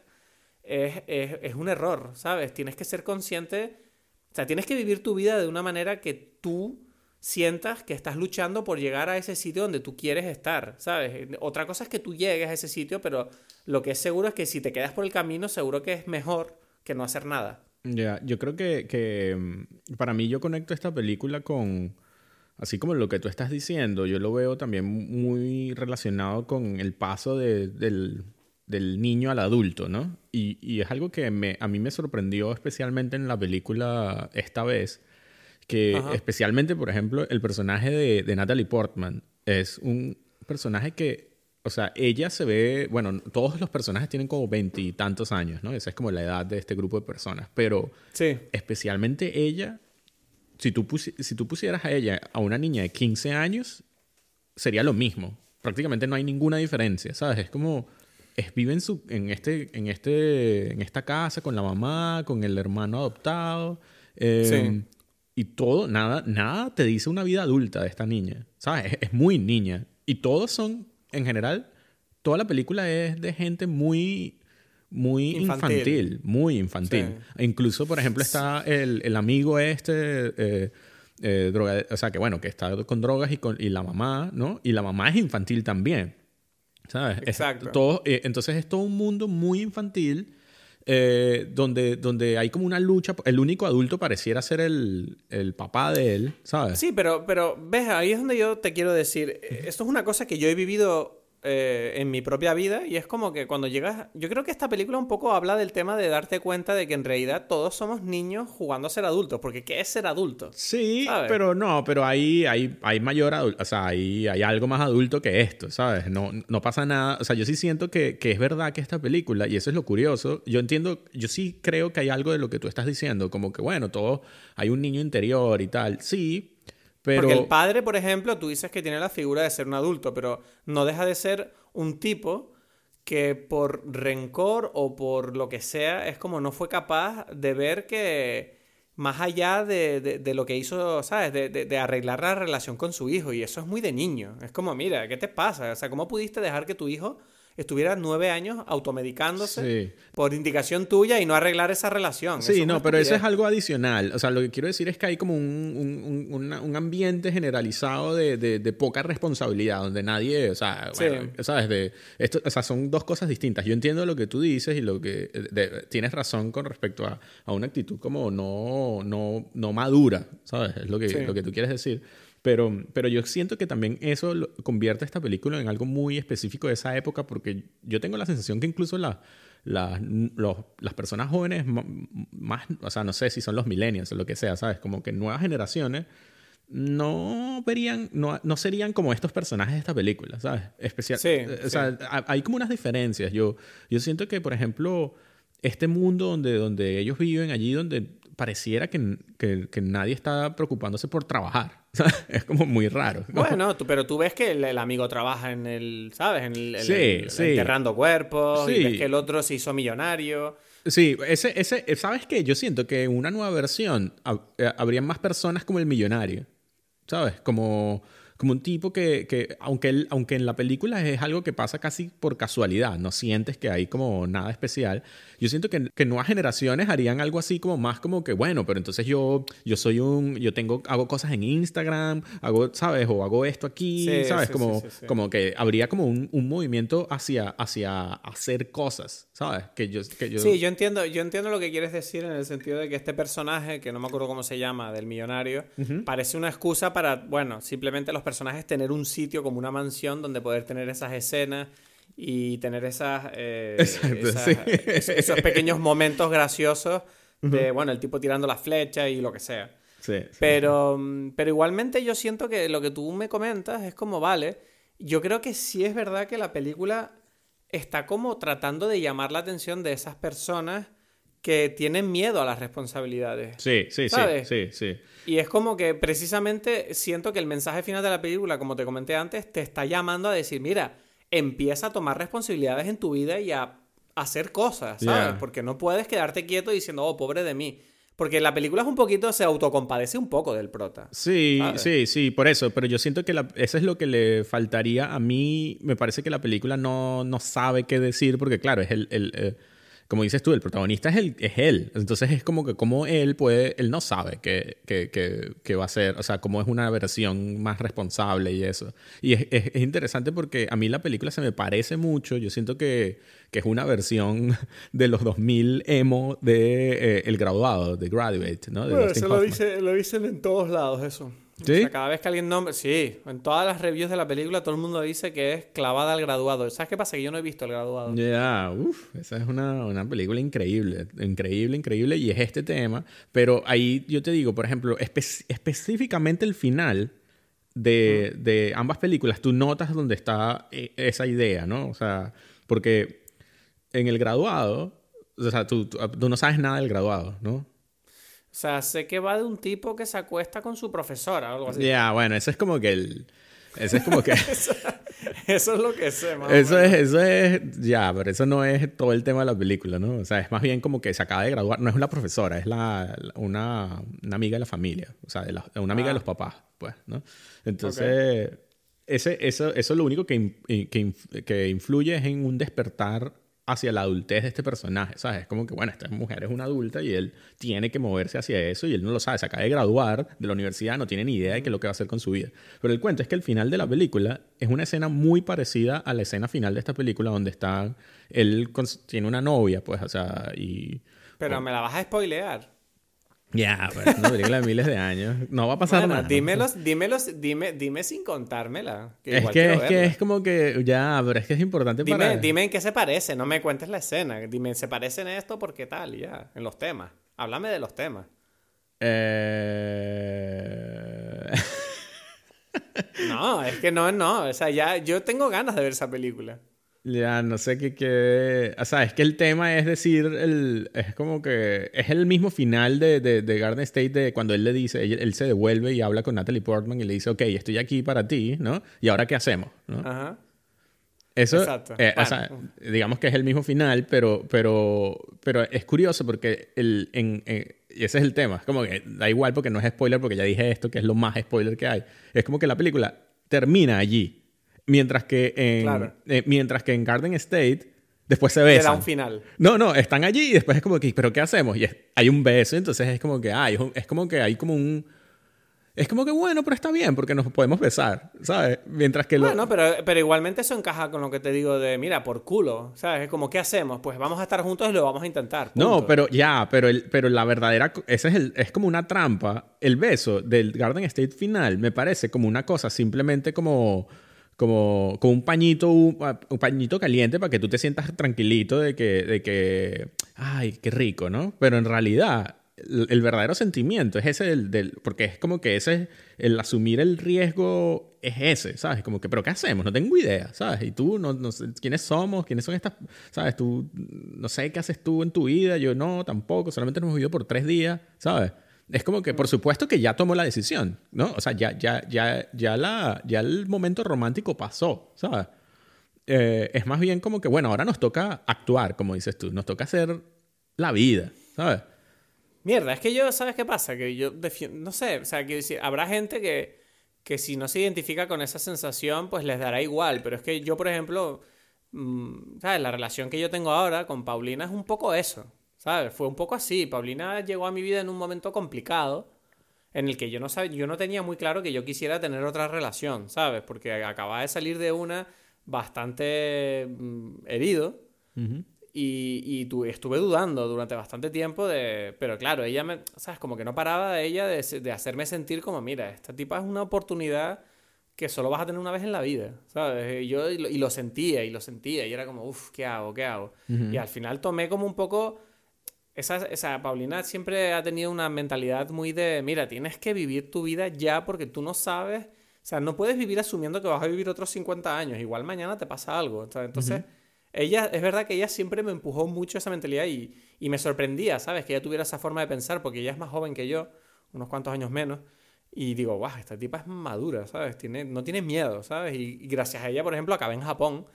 es, es, es un error, ¿sabes? Tienes que ser consciente, o sea, tienes que vivir tu vida de una manera que tú sientas que estás luchando por llegar a ese sitio donde tú quieres estar, ¿sabes? Otra cosa es que tú llegues a ese sitio, pero lo que es seguro es que si te quedas por el camino, seguro que es mejor que no hacer nada. Ya, yo creo que, que, mm, para mí yo conecto esta película con, así como lo que tú estás diciendo, yo lo veo también muy relacionado con el paso de, del, del, niño al adulto, ¿no? Y, y es algo que me, a mí me sorprendió especialmente en la película esta vez que especialmente, por ejemplo, el personaje de, de, Natalie Portman es un personaje que, o sea, ella se ve, bueno, todos los personajes tienen como veintitantos años, ¿no? Esa es como la edad de este grupo de personas, pero sí. especialmente ella, si tú, si tú pusieras a ella a una niña de 15 años, sería lo mismo. Prácticamente no hay ninguna diferencia, ¿sabes? Es como... es, vive en, su, en, este, en, este, en esta casa con la mamá, con el hermano adoptado. Em, y todo, nada, nada te dice una vida adulta de esta niña. ¿Sabes? Es, muy niña. Y todos son, en general, toda la película es de gente muy muy infantil, muy infantil. Incluso, por ejemplo, está el, el amigo este, eh, eh, droga, o sea, que bueno, que está con drogas y, con, y la mamá, ¿no? Y la mamá es infantil también, ¿sabes? Exacto. todo, eh, entonces es todo un mundo muy infantil. donde, donde hay como una lucha. El único adulto pareciera ser el, el, papá de él, ¿sabes? Sí, pero, pero ves, ahí es donde yo te quiero decir. Esto es una cosa que yo he vivido eh, en mi propia vida y es como que cuando llegas, yo creo que esta película un poco habla del tema de darte cuenta de que en realidad todos somos niños jugando a ser adultos, porque ¿qué es ser adulto? Sí, pero no, pero ahí hay, hay mayor adulto, o sea, hay, hay algo más adulto que esto, ¿sabes? No, no pasa nada, o sea, yo sí siento que, que es verdad que esta película, y eso es lo curioso, yo entiendo, yo sí creo que hay algo de lo que tú estás diciendo, como que bueno, todo, hay un niño interior y tal, sí, porque el padre, por ejemplo, tú dices que tiene la figura de ser un adulto, pero no deja de ser un tipo que por rencor o por lo que sea, es como no fue capaz de ver que más allá de, lo que hizo, ¿sabes? De, de, arreglar la relación con su hijo. Y eso es muy de niño. Es como, mira, ¿qué te pasa? O sea, ¿cómo pudiste dejar que tu hijo estuviera nueve años automedicándose por indicación tuya y no arreglar esa relación. Sí, no, pero eso es algo adicional. O sea, lo que quiero decir es que hay como un, un, ambiente generalizado de, de, poca responsabilidad, donde nadie, o sea, ¿sabes? De, esto, o sea, son dos cosas distintas. Yo entiendo lo que tú dices y lo que tienes razón con respecto a, a, una actitud como no, no, no madura, ¿sabes? Es lo que, lo que tú quieres decir. Pero, pero yo siento que también eso convierte esta película en algo muy específico de esa época, porque yo tengo la sensación que incluso la, las personas jóvenes más, o sea, no sé si son los millennials o lo que sea, ¿sabes? Como que nuevas generaciones no verían, no, no serían como estos personajes de esta película, ¿sabes? Especial, sí, o sea, hay como unas diferencias. Yo, yo siento que, por ejemplo, este mundo donde, donde ellos viven, allí donde pareciera que, que, que nadie está preocupándose por trabajar. es como muy raro. Bueno, pero tú ves que el, amigo trabaja en el, ¿sabes? En el, enterrando cuerpos, y ves que el otro se hizo millonario. Sí, ese, ese, ¿sabes qué? Yo siento que en una nueva versión eh, habría más personas como el millonario, ¿sabes? Como como un tipo que, que aunque, él, aunque en la película es algo que pasa casi por casualidad, no sientes que hay como nada especial, yo siento que, que nuevas generaciones harían algo así como más como que, bueno, pero entonces yo, yo soy un, yo tengo, hago cosas en Instagram, hago, ¿sabes? O hago esto aquí, ¿sabes? como, como que habría como un, un, movimiento hacia, hacia hacer cosas, ¿sabes? Que yo, que yo... Sí, yo entiendo, yo entiendo lo que quieres decir en el sentido de que este personaje, que no me acuerdo cómo se llama, del millonario, parece una excusa para, bueno, simplemente los personajes tener un sitio como una mansión donde poder tener esas escenas y tener esas, eh, esos, pequeños momentos graciosos de, bueno, el tipo tirando la flecha y lo que sea. pero, pero igualmente yo siento que lo que tú me comentas es como, vale, yo creo que sí es verdad que la película está como tratando de llamar la atención de esas personas que tienen miedo a las responsabilidades. Sí, sí, sí, sí, Y es como que precisamente siento que el mensaje final de la película, como te comenté antes, te está llamando a decir, mira, empieza a tomar responsabilidades en tu vida y a hacer cosas, ¿sabes? Porque no puedes quedarte quieto diciendo, oh, pobre de mí. Porque la película es un poquito, se autocompadece un poco del prota. Sí, sí, sí, por eso. Pero yo siento que eso es lo que le faltaría. A mí me parece que la película no, no sabe qué decir, porque claro, es el, eh, como dices tú, el protagonista es, el, es él. Entonces es como que como él puede, él no sabe qué, qué, va a ser, o sea, cómo es una versión más responsable y eso. Y es, es, interesante porque a mí la película se me parece mucho, yo siento que, que es una versión de los 2000 emo de eh, El Graduado, de Graduate, ¿no? bueno, eso lo, dice, lo dicen en todos lados eso. ¿Sí? cada vez que alguien nombra. Sí, en todas las reviews de la película todo el mundo dice que es clavada al graduado. ¿Sabes qué pasa? Que yo no he visto el graduado. Ya, uff, esa es una, una, película increíble. Increíble, increíble. Y es este tema. Pero ahí yo te digo, por ejemplo, específicamente el final de, de, ambas películas, tú notas dónde está eh, esa idea, ¿no? O sea, porque en el graduado, o sea, tú, tú no sabes nada del graduado, ¿no? O sea, sé que va de un tipo que se acuesta con su profesora o algo así. Ya, bueno, eso es como que el... Ese es como que... eso es lo que sé, Eso es, eso es, ya, pero eso no es todo el tema de la película, ¿no? O sea, es más bien como que se acaba de graduar, no es una profesora, es la, una, una amiga de la familia, o sea, de una amiga de ah. los papás, pues, ¿no? Entonces, ese, eso, eso lo único que, que, que influye es en un despertar hacia la adultez de este personaje, ¿sabes? Es como que, bueno, esta mujer es una adulta y él tiene que moverse hacia eso y él no lo sabe, se acaba de graduar de la universidad, no tiene ni idea de qué es lo que va a hacer con su vida. Pero el cuento es que el final de la película es una escena muy parecida a la escena final de esta película donde está, él tiene una novia, pues, o sea, y... Pero me la vas a spoilear. Ya, pues una película de miles de años. No va a pasar nada. Dímelos, dímelos, dime, dime sin contármela. es que, es que es como que, ya, pero es que es importante dime, para... Dime en qué se parece, no me cuentes la escena. Dime, ¿se parecen esto? ¿Por qué tal? Ya, en los temas. Háblame de los temas. Eh... no, es que no, no. O sea, ya, yo tengo ganas de ver esa película. Ya, no sé qué, qué... O sea, es que el tema es decir, el, es como que es el mismo final de, de, Garden State de cuando él le dice, él, se devuelve y habla con Natalie Portman y le dice, ok, estoy aquí para ti, ¿no? ¿Y ahora qué hacemos? ¿no? Ajá. Eso, Exacto. Eh, o sea, digamos que es el mismo final, pero, pero, pero es curioso porque el, en, y ese es el tema. Es como que da igual porque no es spoiler, porque ya dije esto, que es lo más spoiler que hay. Es como que la película termina allí. Mientras que en, eh, mientras que en Garden State después se besan. da un final. No, no, están allí y después es como que, ¿pero qué hacemos? Y hay un beso, entonces es como que, ah, es como que hay como un... Es como que bueno, pero está bien porque nos podemos besar, ¿sabes? Mientras que lo... Bueno, pero, pero igualmente eso encaja con lo que te digo de, mira, por culo, ¿sabes? Es como, ¿qué hacemos? Pues vamos a estar juntos y lo vamos a intentar. No, pero ya, pero, el, pero la verdadera... Ese es, el, es como una trampa. El beso del Garden State final me parece como una cosa simplemente como como, como un pañito, un, pañito caliente para que tú te sientas tranquilito de que, de que, ay, qué rico, ¿no? Pero en realidad, el, verdadero sentimiento es ese del, del, porque es como que ese, el asumir el riesgo es ese, ¿sabes? Como que, pero ¿qué hacemos? No tengo idea, ¿sabes? Y tú, no, no quiénes somos, quiénes son estas, ¿sabes? Tú, no sé qué haces tú en tu vida, yo no, tampoco, solamente nos hemos vivido por tres días, ¿sabes? Es como que, por supuesto que ya tomó la decisión, ¿no? O sea, ya, ya, ya, ya, la, ya el momento romántico pasó, ¿sabes? Eh, es más bien como que, bueno, ahora nos toca actuar, como dices tú, nos toca hacer la vida, ¿sabes? Mierda, es que yo, ¿sabes qué pasa? Que yo no sé, o sea, que habrá gente que, que si no se identifica con esa sensación, pues les dará igual, pero es que yo, por ejemplo, mm, ¿sabes? La relación que yo tengo ahora con Paulina es un poco eso. ¿Sabes? Fue un poco así. Paulina llegó a mi vida en un momento complicado en el que yo no, yo no tenía muy claro que yo quisiera tener otra relación, ¿sabes? Porque acababa de salir de una bastante mm, herido y, y tu, estuve dudando durante bastante tiempo de... Pero claro, ella me... ¿Sabes? Como que no paraba de ella de, de hacerme sentir como, mira, esta tipa es una oportunidad que solo vas a tener una vez en la vida, ¿sabes? Y yo y lo, sentía y lo sentía y era como, uff, ¿qué hago? ¿Qué hago? Y al final tomé como un poco esa, esa, Paulina siempre ha tenido una mentalidad muy de, mira, tienes que vivir tu vida ya porque tú no sabes, o sea, no puedes vivir asumiendo que vas a vivir otros 50 años, igual mañana te pasa algo. Entonces, ella, es verdad que ella siempre me empujó mucho esa mentalidad y, y, me sorprendía, ¿sabes? Que ella tuviera esa forma de pensar porque ella es más joven que yo, unos cuantos años menos. Y digo, guau, esta tipa es madura, ¿sabes? Tiene, no tiene miedo, ¿sabes? Y, y gracias a ella, por ejemplo, acabé en Japón,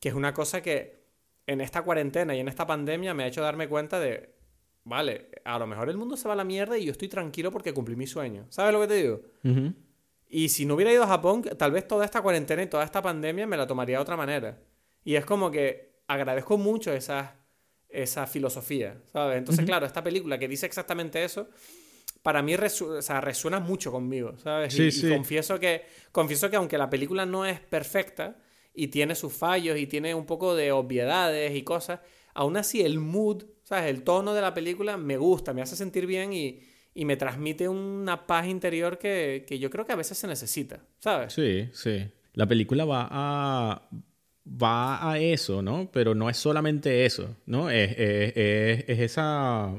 que es una cosa que en esta cuarentena y en esta pandemia me ha hecho darme cuenta de vale, a lo mejor el mundo se va a la mierda y yo estoy tranquilo porque cumplí mi sueño. ¿Sabes lo que te digo? Y si no hubiera ido a Japón, tal vez toda esta cuarentena y toda esta pandemia me la tomaría de otra manera. Y es como que agradezco mucho esa, esa filosofía, ¿sabes? Entonces, claro, esta película que dice exactamente eso, para mí resuena mucho conmigo, ¿sabes? y, confieso, que, confieso que aunque la película no es perfecta y tiene sus fallos y tiene un poco de obviedades y cosas, aún así el mood ¿Sabes? El tono de la película me gusta, me hace sentir bien y, me transmite una paz interior que, yo creo que a veces se necesita, ¿sabes? Sí, sí. La película va a, va a eso, ¿no? Pero no es solamente eso, ¿no? Es, esa,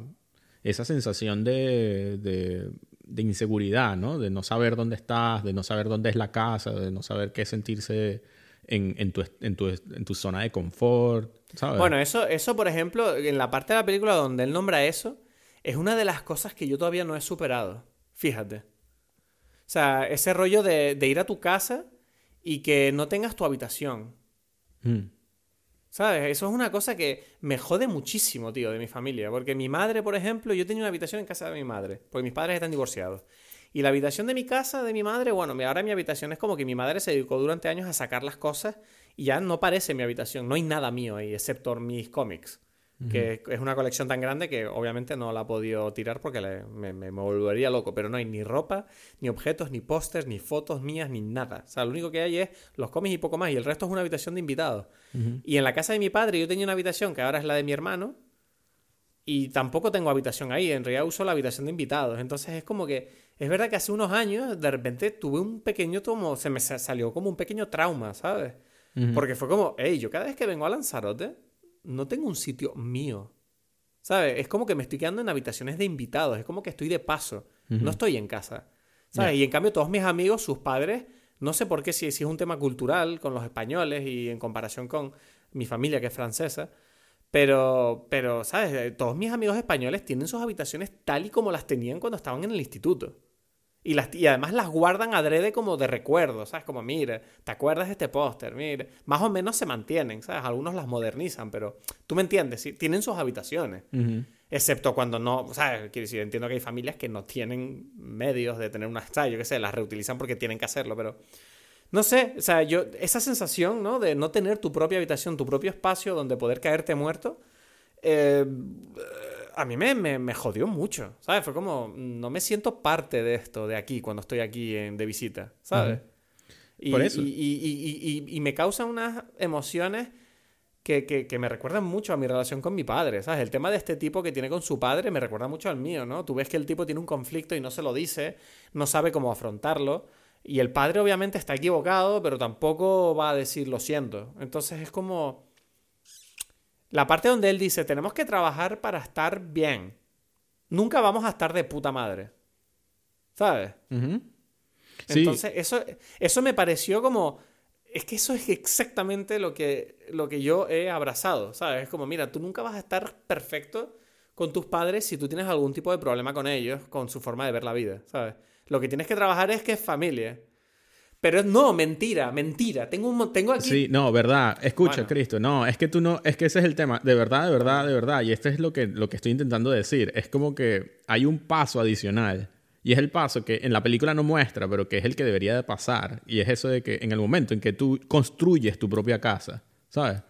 esa sensación de, de, inseguridad, ¿no? De no saber dónde estás, de no saber dónde es la casa, de no saber qué sentirse en, en, tu, en, tu, en tu zona de confort. Bueno, eso, eso, por ejemplo, en la parte de la película donde él nombra eso, es una de las cosas que yo todavía no he superado. Fíjate. O sea, ese rollo de, ir a tu casa y que no tengas tu habitación. Mm. ¿Sabes? Eso es una cosa que me jode muchísimo, tío, de mi familia. Porque mi madre, por ejemplo, yo tenía una habitación en casa de mi madre, porque mis padres están divorciados. Y la habitación de mi casa, de mi madre, bueno, ahora mi habitación es como que mi madre se dedicó durante años a sacar las cosas y ya no parece mi habitación, no hay nada mío ahí, excepto mis cómics que es una colección tan grande que obviamente no la he podido tirar porque me, volvería loco, pero no hay ni ropa, ni objetos, ni pósters, ni fotos mías, ni nada. O sea, lo único que hay es los cómics y poco más, y el resto es una habitación de invitados. Y en la casa de mi padre yo tenía una habitación que ahora es la de mi hermano, y tampoco tengo habitación ahí, en realidad uso la habitación de invitados. Entonces es como que, es verdad que hace unos años de repente tuve un pequeño tomo, se me salió como un pequeño trauma, ¿sabes? Porque fue como, hey, yo cada vez que vengo a Lanzarote no tengo un sitio mío. ¿Sabes? Es como que me estoy quedando en habitaciones de invitados, es como que estoy de paso, no estoy en casa. ¿Sabes? Y en cambio todos mis amigos, sus padres, no sé por qué, si, si es un tema cultural con los españoles y en comparación con mi familia que es francesa, pero, pero, ¿sabes? Todos mis amigos españoles tienen sus habitaciones tal y como las tenían cuando estaban en el instituto. Y, las, y además las guardan adrede como de recuerdo, ¿sabes? Como, mire, ¿te acuerdas de este póster? Mire, más o menos se mantienen, ¿sabes? Algunos las modernizan, pero tú me entiendes, ¿sí? tienen sus habitaciones. Excepto cuando no, ¿sabes? Quiero decir, entiendo que hay familias que no tienen medios de tener una yo qué sé, las reutilizan porque tienen que hacerlo, pero... No sé, o sea, yo, esa sensación, ¿no? De no tener tu propia habitación, tu propio espacio donde poder caerte muerto, eh, a mí me, me, jodió mucho, ¿sabes? Fue como, no me siento parte de esto, de aquí, cuando estoy aquí en, de visita, ¿sabes? y, Por eso. Y, y, me causan unas emociones que, que, me recuerdan mucho a mi relación con mi padre, ¿sabes? El tema de este tipo que tiene con su padre me recuerda mucho al mío, ¿no? Tú ves que el tipo tiene un conflicto y no se lo dice, no sabe cómo afrontarlo. Y el padre obviamente está equivocado, pero tampoco va a decir lo siento. Entonces es como la parte donde él dice, tenemos que trabajar para estar bien. Nunca vamos a estar de puta madre. ¿Sabes? Entonces, eso, eso me pareció como... Es que eso es exactamente lo que, lo que yo he abrazado, ¿sabes? Es como, mira, tú nunca vas a estar perfecto con tus padres si tú tienes algún tipo de problema con ellos, con su forma de ver la vida, ¿sabes? Lo que tienes que trabajar es que es familia. Pero no, mentira, mentira. Tengo, un, tengo aquí. Sí, no, verdad. Escucha, Cristo. No, es que tú no. Es que ese es el tema. De verdad, de verdad, de verdad. Y este es lo que, lo que estoy intentando decir. Es como que hay un paso adicional. Y es el paso que en la película no muestra, pero que es el que debería de pasar. Y es eso de que en el momento en que tú construyes tu propia casa, ¿sabes?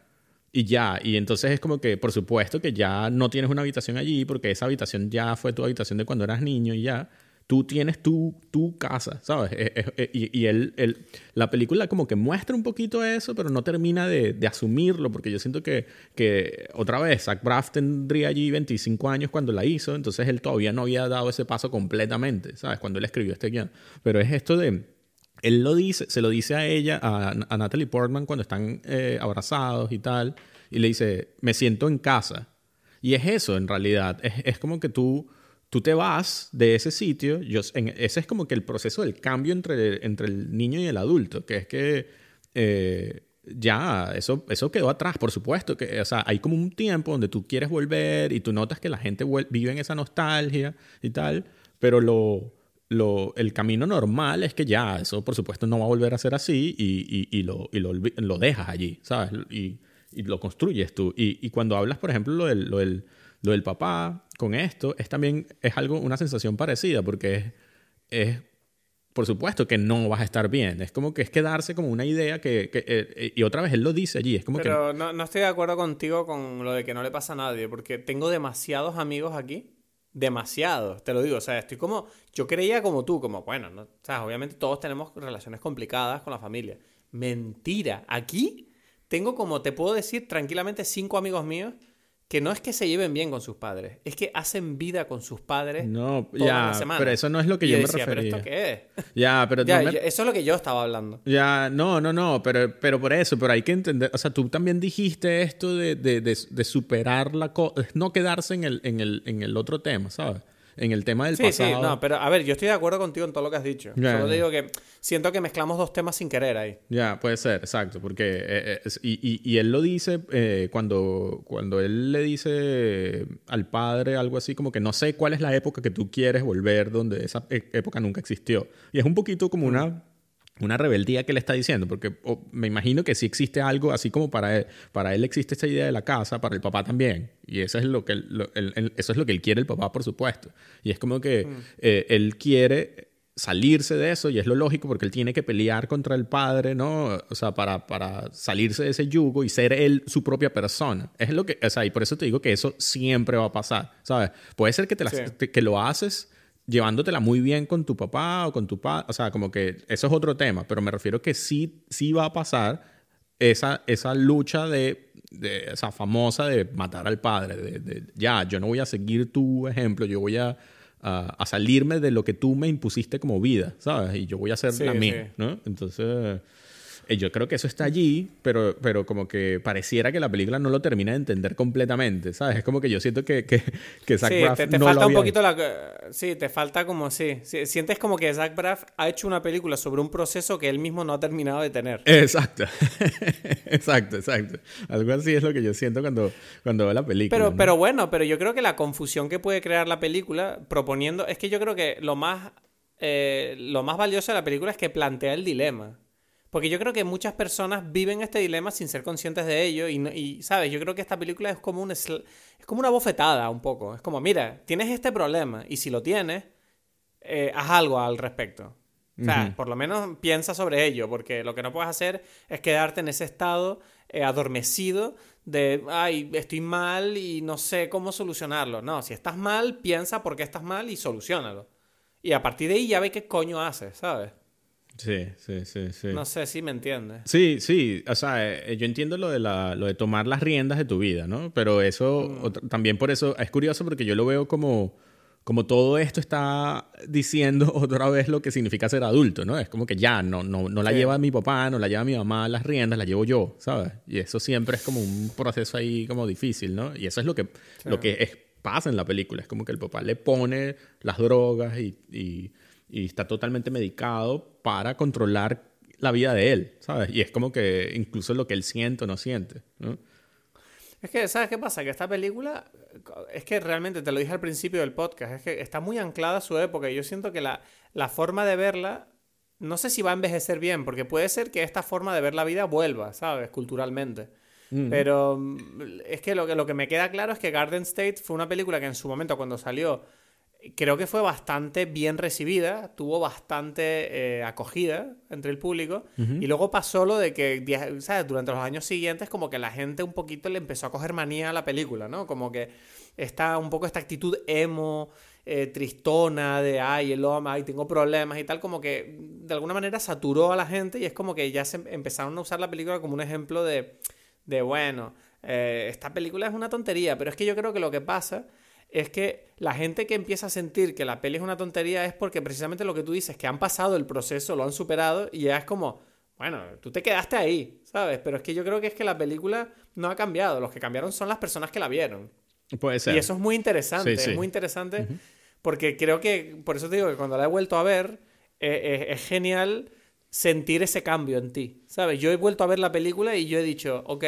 Y ya, y entonces es como que, por supuesto que ya no tienes una habitación allí, porque esa habitación ya fue tu habitación de cuando eras niño y ya tú tienes tu, tu casa, ¿sabes? Eh, eh, eh, y, y él, la película como que muestra un poquito eso, pero no termina de, de asumirlo, porque yo siento que, que, otra vez, Zach Braff tendría allí 25 años cuando la hizo, entonces él todavía no había dado ese paso completamente, ¿sabes? Cuando él escribió este guion. Pero es esto de... Él lo dice, se lo dice a ella, a, a Natalie Portman, cuando están abrazados y tal, y le dice, me siento en casa. Y es eso, en realidad. Es, es como que tú tú te vas de ese sitio, yo, ese es como que el proceso del cambio entre, entre el niño y el adulto, que es que eh, ya, eso, eso quedó atrás, por supuesto, que, o sea, hay como un tiempo donde tú quieres volver y tú notas que la gente vive en esa nostalgia y tal, pero lo, lo, el camino normal es que ya, eso por supuesto no va a volver a ser así y, y, lo, y lo, lo, dejas allí, ¿sabes? Y, lo construyes tú. Y, cuando hablas, por ejemplo, lo del, lo del lo del papá con esto es también es algo, una sensación parecida, porque es, por supuesto que no vas a estar bien. Es como que es quedarse como una idea que, eh, y otra vez él lo dice allí. Es como Pero no, no estoy de acuerdo contigo con lo de que no le pasa a nadie, porque tengo demasiados amigos aquí. Demasiados, te lo digo. O sea, estoy como. Yo creía como tú, como, bueno, ¿no? o obviamente todos tenemos relaciones complicadas con la familia. Mentira. Aquí tengo como, te puedo decir tranquilamente, cinco amigos míos que no es que se lleven bien con sus padres, es que hacen vida con sus padres. No, ya, pero eso no es lo que yo, me refería. ¿Pero esto qué es? Ya, pero ya, eso es lo que yo estaba hablando. Ya, no, no, no, pero, pero por eso, pero hay que entender, o sea, tú también dijiste esto de, de, de, de superar la cosa, no quedarse en el, en, el, en el otro tema, ¿sabes? En el tema del sí, pasado. Sí, no, pero a ver, yo estoy de acuerdo contigo en todo lo que has dicho. Solo digo que siento que mezclamos dos temas sin querer ahí. Ya, puede ser, exacto, porque eh, eh, y, y, él lo dice eh, cuando, cuando él le dice al padre algo así como que no sé cuál es la época que tú quieres volver donde esa e, época nunca existió. Y es un poquito como una una rebeldía que le está diciendo, porque me imagino que sí existe algo, así como para él, para él existe esta idea de la casa, para el papá también, y eso es lo que él, eso es lo que él quiere el papá, por supuesto, y es como que mm. eh, él quiere salirse de eso y es lo lógico porque él tiene que pelear contra el padre, ¿no? O sea, para, para salirse de ese yugo y ser él su propia persona. Es lo que, o sea, y por eso te digo que eso siempre va a pasar, ¿sabes? Puede ser que, te, que lo haces llevándotela muy bien con tu papá o con tu padre, o sea, como que eso es otro tema, pero me refiero que sí, sí va a pasar esa, esa lucha de, de esa famosa de matar al padre, de, ya, yo no voy a seguir tu ejemplo, yo voy a, a, salirme de lo que tú me impusiste como vida, ¿sabes? Y yo voy a hacer la mía, ¿no? Entonces yo creo que eso está allí, pero, pero como que pareciera que la película no lo termina de entender completamente, ¿sabes? Es como que yo siento que, que, que Zach sí, te, te falta un poquito la... Sí, te falta como, sí, Sientes como que Zach Braff ha hecho una película sobre un proceso que él mismo no ha terminado de tener. Exacto. exacto, exacto. Algo así es lo que yo siento cuando, cuando veo la película. Pero, pero bueno, pero yo creo que la confusión que puede crear la película proponiendo... Es que yo creo que lo más... Eh, lo más valioso de la película es que plantea el dilema. Porque yo creo que muchas personas viven este dilema sin ser conscientes de ello y, ¿sabes? Yo creo que esta película es como, un, es como una bofetada un poco. Es como, mira, tienes este problema y si lo tienes, eh, haz algo al respecto. O sea, por lo menos piensa sobre ello, porque lo que no puedes hacer es quedarte en ese estado eh, adormecido de, ay, estoy mal y no sé cómo solucionarlo. No, si estás mal, piensa por qué estás mal y solucionalo. Y a partir de ahí ya ve qué coño haces, ¿sabes? Sí, sí, sí, sí. No sé si me entiendes. Sí, sí. O sea, eh, yo entiendo lo de, la, lo de tomar las riendas de tu vida, ¿no? Pero eso, mm. también por eso, es curioso porque yo lo veo como, como todo esto está diciendo otra vez lo que significa ser adulto, ¿no? Es como que ya, no, no, no la lleva mi papá, no la lleva mi mamá las riendas, la llevo yo, ¿sabes? Y eso siempre es como un proceso ahí como difícil, ¿no? Y eso es lo que, lo que es, pasa en la película. Es como que el papá le pone las drogas y y está totalmente medicado para controlar la vida de él, ¿sabes? Y es como que incluso lo que él siente o no siente, ¿no? Es que, ¿sabes qué pasa? Que esta película, es que realmente te lo dije al principio del podcast, es que está muy anclada a su época y yo siento que la, la forma de verla, no sé si va a envejecer bien, porque puede ser que esta forma de ver la vida vuelva, ¿sabes? Culturalmente. Mm. Pero es que lo, que lo que me queda claro es que Garden State fue una película que en su momento cuando salió creo que fue bastante bien recibida, tuvo bastante eh, acogida entre el público. Y luego pasó lo de que, ¿sabes? Durante los años siguientes, como que la gente un poquito le empezó a coger manía a la película, ¿no? Como que está un poco esta actitud emo, eh, tristona, de ay, el hombre, ay, tengo problemas y tal, como que de alguna manera saturó a la gente y es como que ya se empezaron a usar la película como un ejemplo de, de bueno, eh, esta película es una tontería, pero es que yo creo que lo que pasa es que la gente que empieza a sentir que la peli es una tontería es porque precisamente lo que tú dices, que han pasado el proceso, lo han superado y ya es como, bueno, tú te quedaste ahí, ¿sabes? Pero es que yo creo que es que la película no ha cambiado, los que cambiaron son las personas que la vieron. Puede ser. Y eso es muy interesante, es muy interesante porque creo que, por eso te digo que cuando la he vuelto a ver, eh, eh, es genial sentir ese cambio en ti, ¿sabes? Yo he vuelto a ver la película y yo he dicho, ok,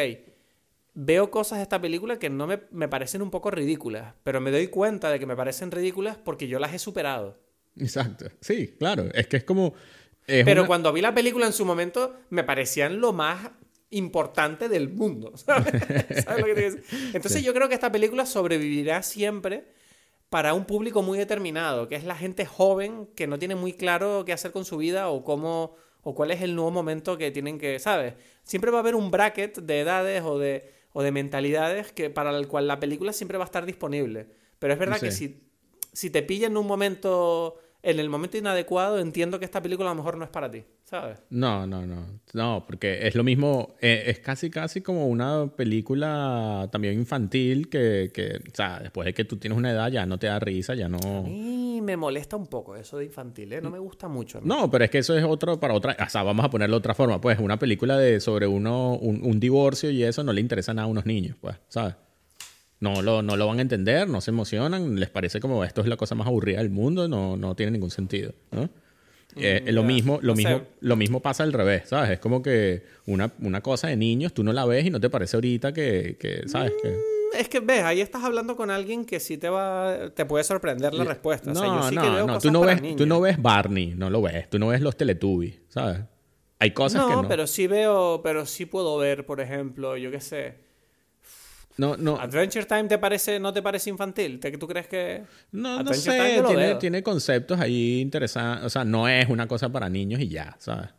veo cosas de esta película que no me, me, parecen un poco ridículas, pero me doy cuenta de que me parecen ridículas porque yo las he superado. Exacto. Sí, claro. Es que es como... pero cuando vi la película en su momento, me parecían lo más importante del mundo. ¿sabes? lo que te Entonces yo creo que esta película sobrevivirá siempre para un público muy determinado, que es la gente joven que no tiene muy claro qué hacer con su vida o cómo o cuál es el nuevo momento que tienen que, ¿sabes? Siempre va a haber un bracket de edades o de o de mentalidades que, para el cual la película siempre va a estar disponible. Pero es verdad que si, si te pilla en un momento, en el momento inadecuado, entiendo que esta película a lo mejor no es para ti, ¿sabes? No, no, no. No, porque es lo mismo, eh, es casi, casi como una película también infantil que, que, o sea, después de que tú tienes una edad ya no te da risa, ya no me molesta un poco eso de infantil, ¿eh? No me gusta mucho. No, pero es que eso es otro para otra. O sea, vamos a ponerlo de otra forma. Pues una película de sobre uno, un, divorcio y eso no le interesa nada a unos niños, pues, ¿sabes? No lo, no lo van a entender, no se emocionan, les parece como esto es la cosa más aburrida del mundo, no, no tiene ningún sentido, ¿no? Eh, mm, lo, mismo, lo, mismo, lo mismo pasa al revés, ¿sabes? Es como que una, una cosa de niños, tú no la ves y no te parece ahorita que, que ¿sabes? Que es que ves, ahí estás hablando con alguien que sí te va, te puede sorprender la respuesta. No, no, no, tú no ves, tú no ves Barney, no lo ves, tú no ves los Teletubbies, ¿sabes? Hay cosas que no. pero sí veo, pero sí puedo ver, por ejemplo, yo qué sé. No, no. Adventure Time te parece, no te parece infantil, ¿tú crees que No, no sé, tiene, tiene conceptos ahí interesantes, o sea, no es una cosa para niños y ya, ¿sabes?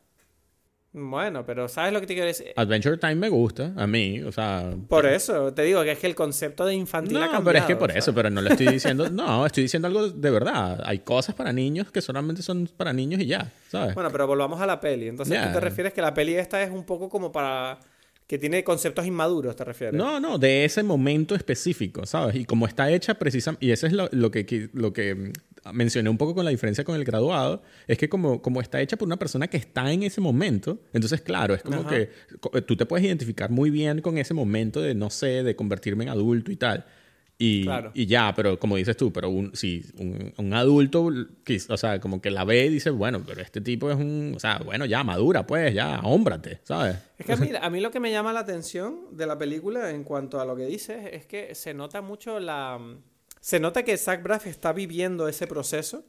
Bueno, pero ¿sabes lo que te quiero decir? Adventure Time me gusta, a mí, o sea... Por eso, te digo que es que el concepto de infantil no, ha pero es que por eso, pero no le estoy diciendo... no, estoy diciendo algo de verdad. Hay cosas para niños que solamente son para niños y ya, ¿sabes? Bueno, pero volvamos a la peli. Entonces, ¿tú te refieres que la peli esta es un poco como para que tiene conceptos inmaduros, ¿te refieres? No, no, de ese momento específico, ¿sabes? Y como está hecha precisamente, y eso es lo, que, lo que mm, mencioné un poco con la diferencia con el graduado, es que como, como está hecha por una persona que está en ese momento, entonces claro, es como que tú te puedes identificar muy bien con ese momento de, no sé, de convertirme en adulto y tal. Y, y, ya, pero como dices tú, pero un, si un, un, adulto, o sea, como que la ve y dice, bueno, pero este tipo es un, o sea, bueno, ya madura, pues, ya, hombrate, ¿sabes? Es que a mí, a mí lo que me llama la atención de la película en cuanto a lo que dices es que se nota mucho la... Se nota que Zach Braff está viviendo ese proceso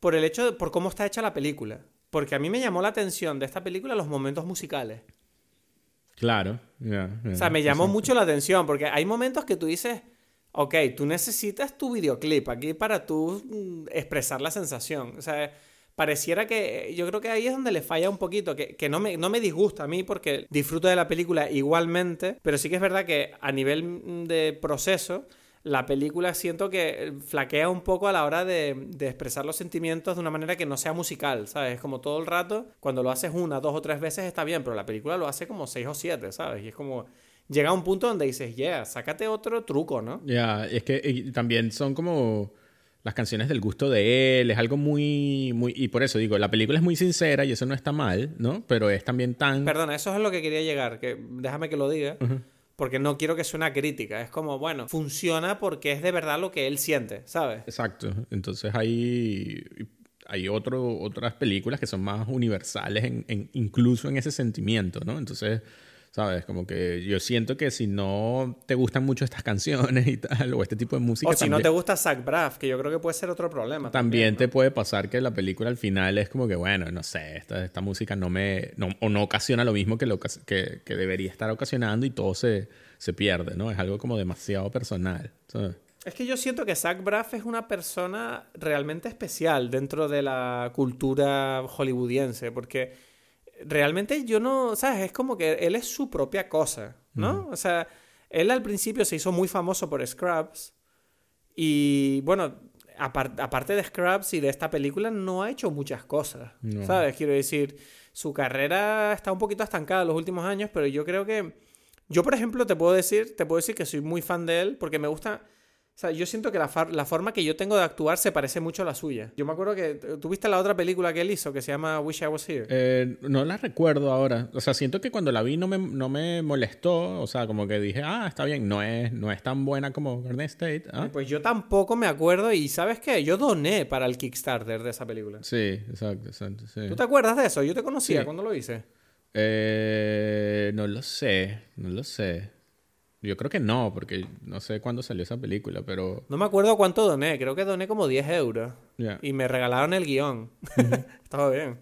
por el hecho de, por cómo está hecha la película. Porque a mí me llamó la atención de esta película los momentos musicales. Claro, O sea, me llamó mucho la atención porque hay momentos que tú dices ok, tú necesitas tu videoclip aquí para tú mm, expresar la sensación. O sea, pareciera que yo creo que ahí es donde le falla un poquito, que, no, me, no me disgusta a mí porque disfruto de la película igualmente, pero sí que es verdad que a nivel mm, de proceso, la película siento que flaquea un poco a la hora de, de, expresar los sentimientos de una manera que no sea musical, ¿sabes? Es como todo el rato, cuando lo haces una, dos o tres veces está bien, pero la película lo hace como seis o siete, ¿sabes? Y es como llega a un punto donde dices, yeah, sácate otro truco, ¿no? Ya, es que también son como las canciones del gusto de él, es algo muy, muy, y por eso digo, la película es muy sincera y eso no está mal, ¿no? Pero es también tan... Perdona, eso es lo que quería llegar, que déjame que lo diga, porque no quiero que suene crítica, es como, bueno, funciona porque es de verdad lo que él siente, ¿sabes? Exacto, entonces hay, hay otro, otras películas que son más universales en, incluso en ese sentimiento, ¿no? Entonces ¿Sabes? Como que yo siento que si no te gustan mucho estas canciones y tal, o este tipo de música. O si no te gusta Zach Braff, que yo creo que puede ser otro problema. También, te puede pasar que la película al final es como que, bueno, no sé, esta, esta música no me. o no ocasiona lo mismo que, lo, que, que debería estar ocasionando y todo se, se pierde, ¿no? Es algo como demasiado personal. Es que yo siento que Zach Braff es una persona realmente especial dentro de la cultura hollywoodiense, porque realmente yo no, ¿sabes? Es como que él es su propia cosa, ¿no? O sea, él al principio se hizo muy famoso por Scrubs y bueno, aparte de Scrubs y de esta película no ha hecho muchas cosas, ¿sabes? Quiero decir, su carrera está un poquito estancada en los últimos años, pero yo creo que yo por ejemplo te puedo decir, te puedo decir que soy muy fan de él porque me gusta o sea, yo siento que la, la, forma que yo tengo de actuar se parece mucho a la suya. Yo me acuerdo que tuviste la otra película que él hizo que se llama Wish I Was Here. Eh, no la recuerdo ahora. O sea, siento que cuando la vi no me, no me molestó. O sea, como que dije, ah, está bien, no es, no es tan buena como Garden State. ¿ah? Pues yo tampoco me acuerdo. Y ¿sabes qué? Yo doné para el Kickstarter de esa película. Sí, exacto, exacto. ¿Tú te acuerdas de eso? Yo te conocía cuando lo hice. Eh, no lo sé, no lo sé. Yo creo que no, porque no sé cuándo salió esa película, pero... No me acuerdo cuánto doné, creo que doné como 10 euros. Y me regalaron el guion. Estaba bien.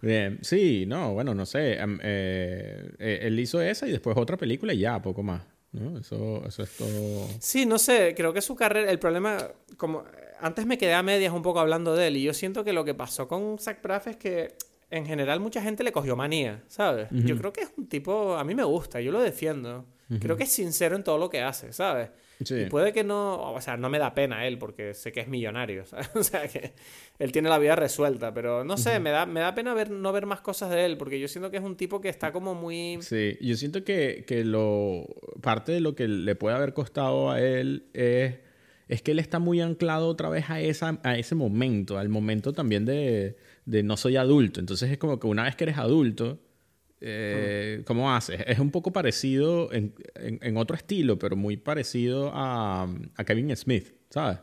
Bien, sí, no, bueno, no sé. Em, eh, eh, él hizo esa y después otra película y ya, poco más. ¿no? Eso, eso es todo. Sí, no sé, creo que su carrera, el problema, como antes me quedé a medias un poco hablando de él y yo siento que lo que pasó con Zach Braff es que en general mucha gente le cogió manía, ¿sabes? Yo creo que es un tipo, a mí me gusta, yo lo defiendo. Creo que es sincero en todo lo que hace, ¿sabes? Y puede que no, o sea, no me da pena él porque sé que es millonario, ¿sabes? O sea, que él tiene la vida resuelta, pero no sé, me, da, me da pena ver, no ver más cosas de él porque yo siento que es un tipo que está como muy... Sí, yo siento que, que lo, parte de lo que le puede haber costado a él es, es que él está muy anclado otra vez a, esa, a ese momento, al momento también de, de no soy adulto. Entonces es como que una vez que eres adulto eh, ¿Cómo haces? Es un poco parecido en, en, otro estilo, pero muy parecido a, a Kevin Smith, ¿sabes?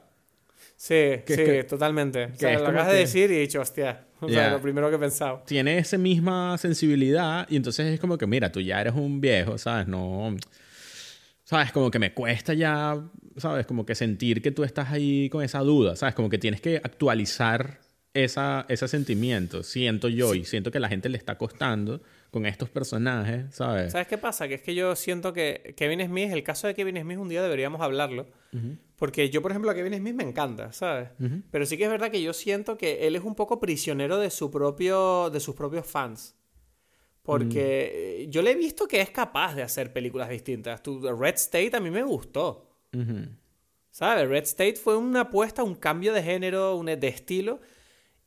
Sí, sí, totalmente. O sea, lo acabas de decir y he dicho, hostia, o sea, lo primero que he pensado. Tiene esa misma sensibilidad y entonces es como que, mira, tú ya eres un viejo, ¿sabes? No... ¿Sabes? Como que me cuesta ya, ¿sabes? Como que sentir que tú estás ahí con esa duda, ¿sabes? Como que tienes que actualizar esa, ese sentimiento, siento yo, y siento que a la gente le está costando con estos personajes, ¿sabes? ¿Sabes qué pasa? Que es que yo siento que Kevin Smith, el caso de Kevin Smith, un día deberíamos hablarlo. Porque yo, por ejemplo, a Kevin Smith me encanta, ¿sabes? Pero sí que es verdad que yo siento que él es un poco prisionero de, su propio, de sus propios fans. Porque mm. yo le he visto que es capaz de hacer películas distintas. Red State a mí me gustó. ¿Sabes? Red State fue una apuesta, un cambio de género, un, de estilo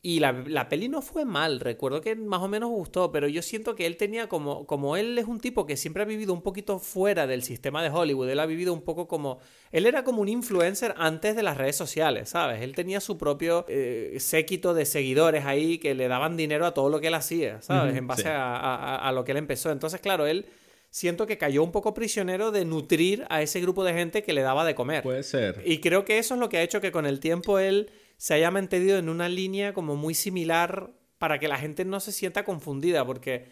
y la, la, peli no fue mal, recuerdo que más o menos gustó, pero yo siento que él tenía como, como él es un tipo que siempre ha vivido un poquito fuera del sistema de Hollywood, él ha vivido un poco como, él era como un influencer antes de las redes sociales, ¿sabes? Él tenía su propio eh, séquito de seguidores ahí que le daban dinero a todo lo que él hacía, ¿sabes? en base a, a, a lo que él empezó. Entonces, claro, él siento que cayó un poco prisionero de nutrir a ese grupo de gente que le daba de comer. Puede ser. Y creo que eso es lo que ha hecho que con el tiempo él se haya mantenido en una línea como muy similar para que la gente no se sienta confundida, porque,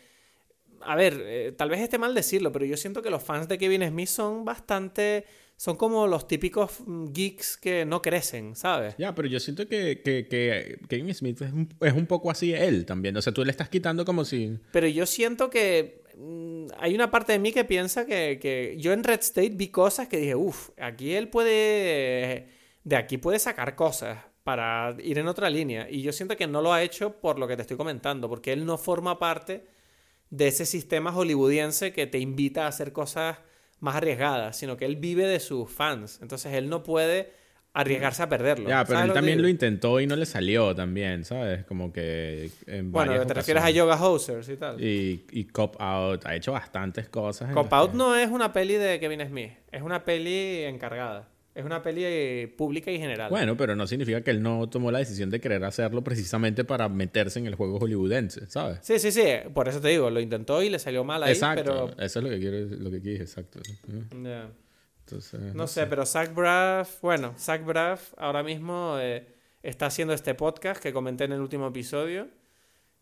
a ver, eh, tal vez esté mal decirlo, pero yo siento que los fans de Kevin Smith son bastante... Son como los típicos mm, geeks que no crecen, ¿sabes? Ya, pero yo siento que, que, Kevin Smith es un, es un, poco así él también. O sea, tú le estás quitando como si... Pero yo siento que mm, hay una parte de mí que piensa que, que yo en Red State vi cosas que dije, uff, aquí él puede... De aquí puede sacar cosas para ir en otra línea. Y yo siento que no lo ha hecho por lo que te estoy comentando, porque él no forma parte de ese sistema hollywoodiense que te invita a hacer cosas más arriesgadas, sino que él vive de sus fans. Entonces él no puede arriesgarse a perderlo. Ya, pero él también lo intentó y no le salió también, ¿sabes? Como que... bueno, te refieres a Yoga Hosers y tal. Y, y Cop Out, ha hecho bastantes cosas. Cop Out no es una peli de Kevin Smith, es una peli encargada. Es una peli eh, pública y general. Bueno, pero no significa que él no tomó la decisión de querer hacerlo precisamente para meterse en el juego hollywoodense, ¿sabes? Sí, sí, sí. Por eso te digo, lo intentó y le salió mal ahí, exacto. Eso es lo que quiero, lo que quise, exacto. no, sé, pero Zach Braff, bueno, Zach Braff ahora mismo eh, está haciendo este podcast que comenté en el último episodio.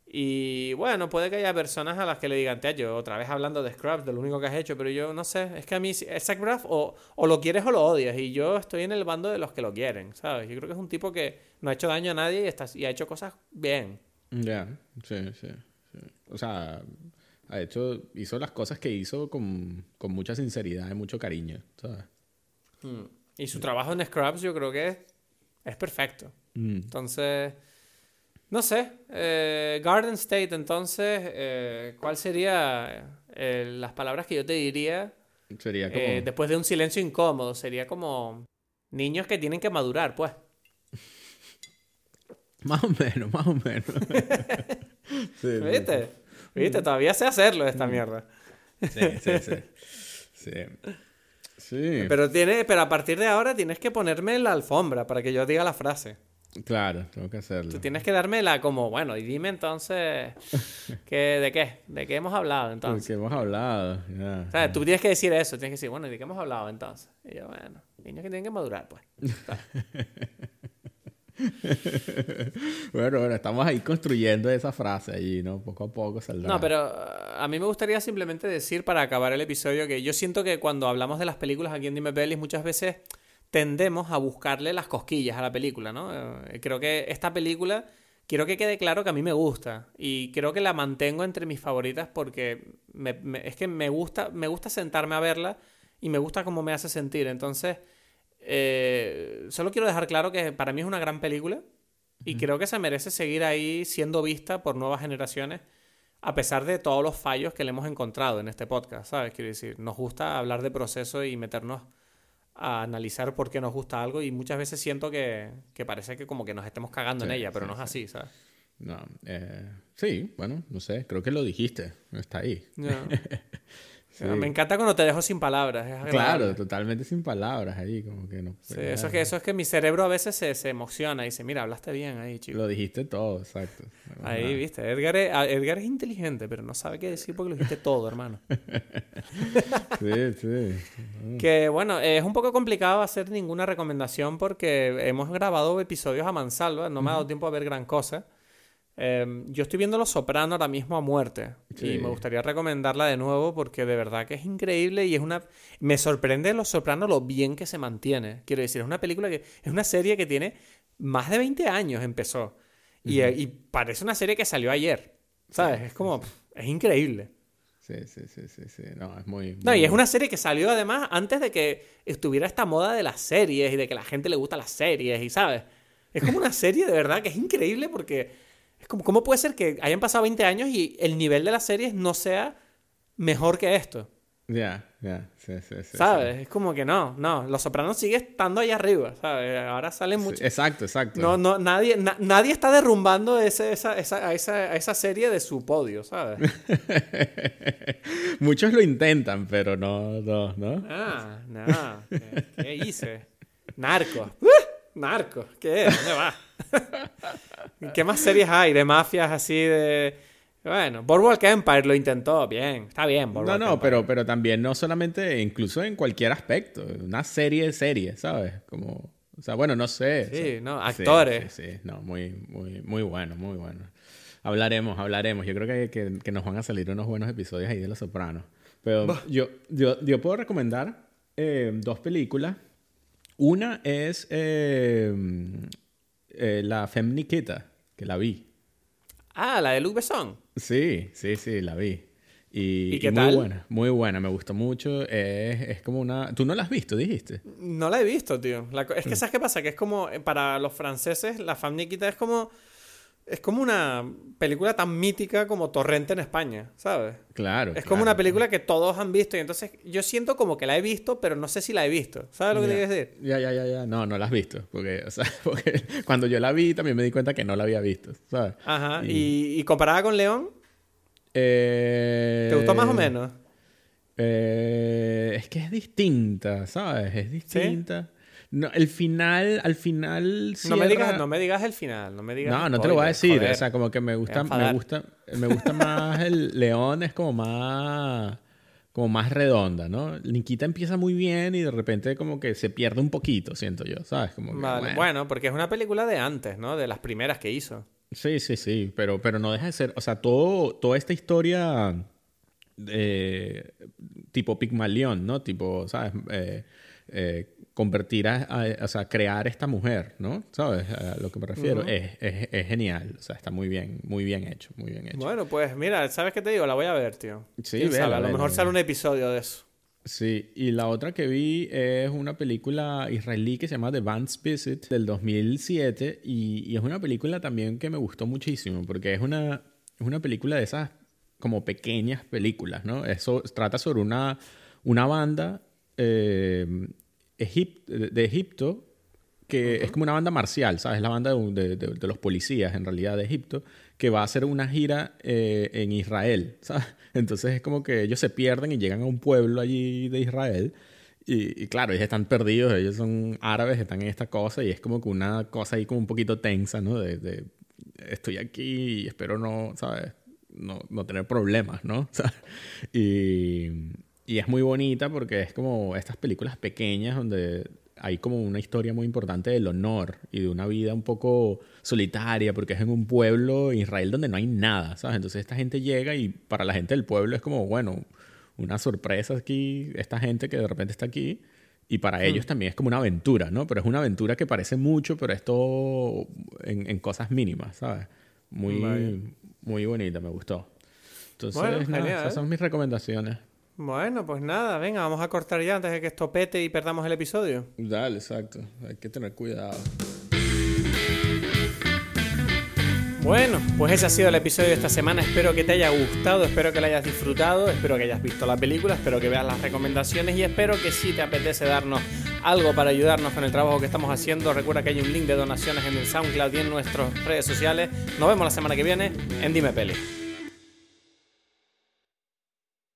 Y bueno, puede que haya personas a las que le digan, te yo otra vez hablando de Scrubs, de lo único que has hecho, pero yo no sé, es que a mí Zach Braff o, o lo quieres o lo odias, y yo estoy en el bando de los que lo quieren, ¿sabes? Yo creo que es un tipo que no ha hecho daño a nadie y, está, y ha hecho cosas bien. Ya, sí, sí, O sea, ha hecho, hizo las cosas que hizo con, con mucha sinceridad y mucho cariño, ¿sabes? Hmm. Y su trabajo en Scrubs yo creo que es, es perfecto. Mm. Entonces... No sé, eh, Garden State, entonces, eh, ¿cuál sería eh, las palabras que yo te diría? Sería como... después de un silencio incómodo, sería como niños que tienen que madurar, pues. más o menos, más o menos. ¿Viste? ¿Viste? Todavía sé hacerlo esta mierda. sí, sí, sí. Sí. Pero, tiene, pero a partir de ahora tienes que ponerme en la alfombra para que yo diga la frase. Claro, tengo que hacerlo. Tú tienes que darme la como, bueno, y dime entonces, ¿qué, ¿de qué? ¿De qué hemos hablado entonces? ¿De qué hemos hablado? o sea, tú tienes que decir eso, tienes que decir, bueno, ¿y de qué hemos hablado entonces? Y yo, bueno, niños que tienen que madurar, pues. bueno, bueno, estamos ahí construyendo esa frase allí, ¿no? Poco a poco saldrá. No, pero uh, a mí me gustaría simplemente decir para acabar el episodio que yo siento que cuando hablamos de las películas aquí en Dime Pelis muchas veces tendemos a buscarle las cosquillas a la película, ¿no? Eh, creo que esta película, quiero que quede claro que a mí me gusta y creo que la mantengo entre mis favoritas porque es que me gusta, me gusta sentarme a verla y me gusta cómo me hace sentir. Entonces, eh, solo quiero dejar claro que para mí es una gran película y creo que se merece seguir ahí siendo vista por nuevas generaciones a pesar de todos los fallos que le hemos encontrado en este podcast, ¿sabes? Quiero decir, nos gusta hablar de proceso y meternos a analizar por qué nos gusta algo y muchas veces siento que, que parece que como que nos estemos cagando en ella, pero no es así, ¿sabes? No, eh, sí, bueno, no sé, creo que lo dijiste, está ahí. Me encanta cuando te dejo sin palabras. claro, totalmente sin palabras ahí, como que no. Sí, eso es que, eso es que mi cerebro a veces se, se, emociona y dice, mira, hablaste bien ahí, chico. Lo dijiste todo, exacto. Ahí, viste, Edgar es, Edgar es inteligente, pero no sabe qué decir porque lo dijiste todo, hermano. sí, sí. que bueno, es un poco complicado hacer ninguna recomendación porque hemos grabado episodios a mansalva, no me ha dado tiempo a ver gran cosa. Em, yo estoy viendo Los Soprano ahora mismo a muerte y me gustaría recomendarla de nuevo porque de verdad que es increíble y es una... Me sorprende Los Soprano lo bien que se mantiene. Quiero decir, es una película que... Es una serie que tiene más de 20 años empezó y, parece una serie que salió ayer. ¿Sabes? Es como. Es increíble. Sí, sí, sí, sí, sí. No, es muy, No, y es una serie que salió además antes de que estuviera esta moda de las series y de que la gente le gusta las series y, ¿sabes? Es como una serie de verdad que es increíble porque es como, ¿cómo puede ser que hayan pasado 20 años y el nivel de las series no sea mejor que esto? Ya, ya, sí, sí, sí. ¿Sabes? Es como que no, no. Los Sopranos sigue estando ahí arriba, ¿sabes? Ahora salen muchos. exacto, exacto. No, no, nadie, nadie está derrumbando ese, esa, esa, esa, esa, serie de su podio, ¿sabes? muchos lo intentan, pero no, no, ¿no? Ah, no. ¿Qué, hice? Narco. Narco. ¿Qué es? ¿Dónde va? ¿Qué más series hay de mafias así de bueno, Boardwalk Empire lo intentó, bien, está bien. Boardwalk no, no, pero, pero también no solamente, incluso en cualquier aspecto, una serie de serie, ¿sabes? Como, o sea, bueno, no sé. Sí, no, actores. Sí, sí, no, muy, muy, muy bueno, muy bueno. Hablaremos, hablaremos. Yo creo que, que, nos van a salir unos buenos episodios ahí de Los Sopranos. Pero yo, yo, yo puedo recomendar eh, dos películas. Una es eh, eh, La Femme Nikita, que la vi. Ah, la de Luc Besson. Sí, sí, sí, la vi. Y, qué muy buena, muy buena, me gustó mucho. Es, es, como una... ¿Tú no la has visto, dijiste? No la he visto, tío. Es que. ¿sabes qué pasa? Que es como, eh, para los franceses, la Nikita es como es como una película tan mítica como Torrente en España, ¿sabes? Claro. Es como una película que todos han visto y entonces yo siento como que la he visto, pero no sé si la he visto. ¿Sabes lo que te quiero decir? Ya, ya, ya, ya. No, no la has visto. Porque, o sea, porque cuando yo la vi también me di cuenta que no la había visto, ¿sabes? Ajá. ¿Y, ¿Y, comparada con León? Eh... ¿Te gustó más o menos? Eh... Es que es distinta, ¿sabes? Es distinta. No, el final, al final. No, me digas, no me digas el final, no me digas. No, no te lo voy a decir. O sea, como que me gusta, me gusta, me gusta más el león, es como más. como más redonda, ¿no? Nikita empieza muy bien y de repente como que se pierde un poquito, siento yo, ¿sabes? Como vale. bueno. porque es una película de antes, ¿no? De las primeras que hizo. Sí, sí, sí, pero, pero no deja de ser, o sea, todo, toda esta historia eh, tipo Pigmalión, ¿no? Tipo, ¿sabes? Eh, eh, convertir a, o sea, crear esta mujer, ¿no? ¿Sabes? A lo que me refiero. es, es, genial. O sea, está muy bien, muy bien hecho, muy bien hecho. Bueno, pues mira, ¿sabes qué te digo? La voy a ver, tío. Sí, A lo mejor sale un episodio de eso. Sí, y la otra que vi es una película israelí que se llama The Band's Visit del 2007 y, y es una película también que me gustó muchísimo porque es una, es una película de esas como pequeñas películas, ¿no? Eso trata sobre una, una banda eh, de Egipto, que es como una banda marcial, ¿sabes? La banda de, los policías, en realidad, de Egipto, que va a hacer una gira eh, en Israel, ¿sabes? Entonces es como que ellos se pierden y llegan a un pueblo allí de Israel. Y, claro, ellos están perdidos, ellos son árabes, están en esta cosa y es como que una cosa ahí como un poquito tensa, ¿no? De, estoy aquí y espero no, ¿sabes? No, no tener problemas, ¿no? Y, y es muy bonita porque es como estas películas pequeñas donde hay como una historia muy importante del honor y de una vida un poco solitaria porque es en un pueblo Israel donde no hay nada, ¿sabes? Entonces esta gente llega y para la gente del pueblo es como, bueno, una sorpresa aquí, esta gente que de repente está aquí y para hmm. ellos también es como una aventura, ¿no? Pero es una aventura que parece mucho, pero es todo en, cosas mínimas, ¿sabes? Muy, muy bonita, me gustó. Entonces, esas son mis recomendaciones. Bueno, pues nada, venga, vamos a cortar ya antes de que esto pete y perdamos el episodio. Dale, exacto. Hay que tener cuidado. Bueno, pues ese ha sido el episodio de esta semana. Espero que te haya gustado, espero que lo hayas disfrutado, espero que hayas visto la película, espero que veas las recomendaciones y espero que si te apetece darnos algo para ayudarnos con el trabajo que estamos haciendo, recuerda que hay un link de donaciones en el SoundCloud y en nuestras redes sociales. Nos vemos la semana que viene en Dime Peli.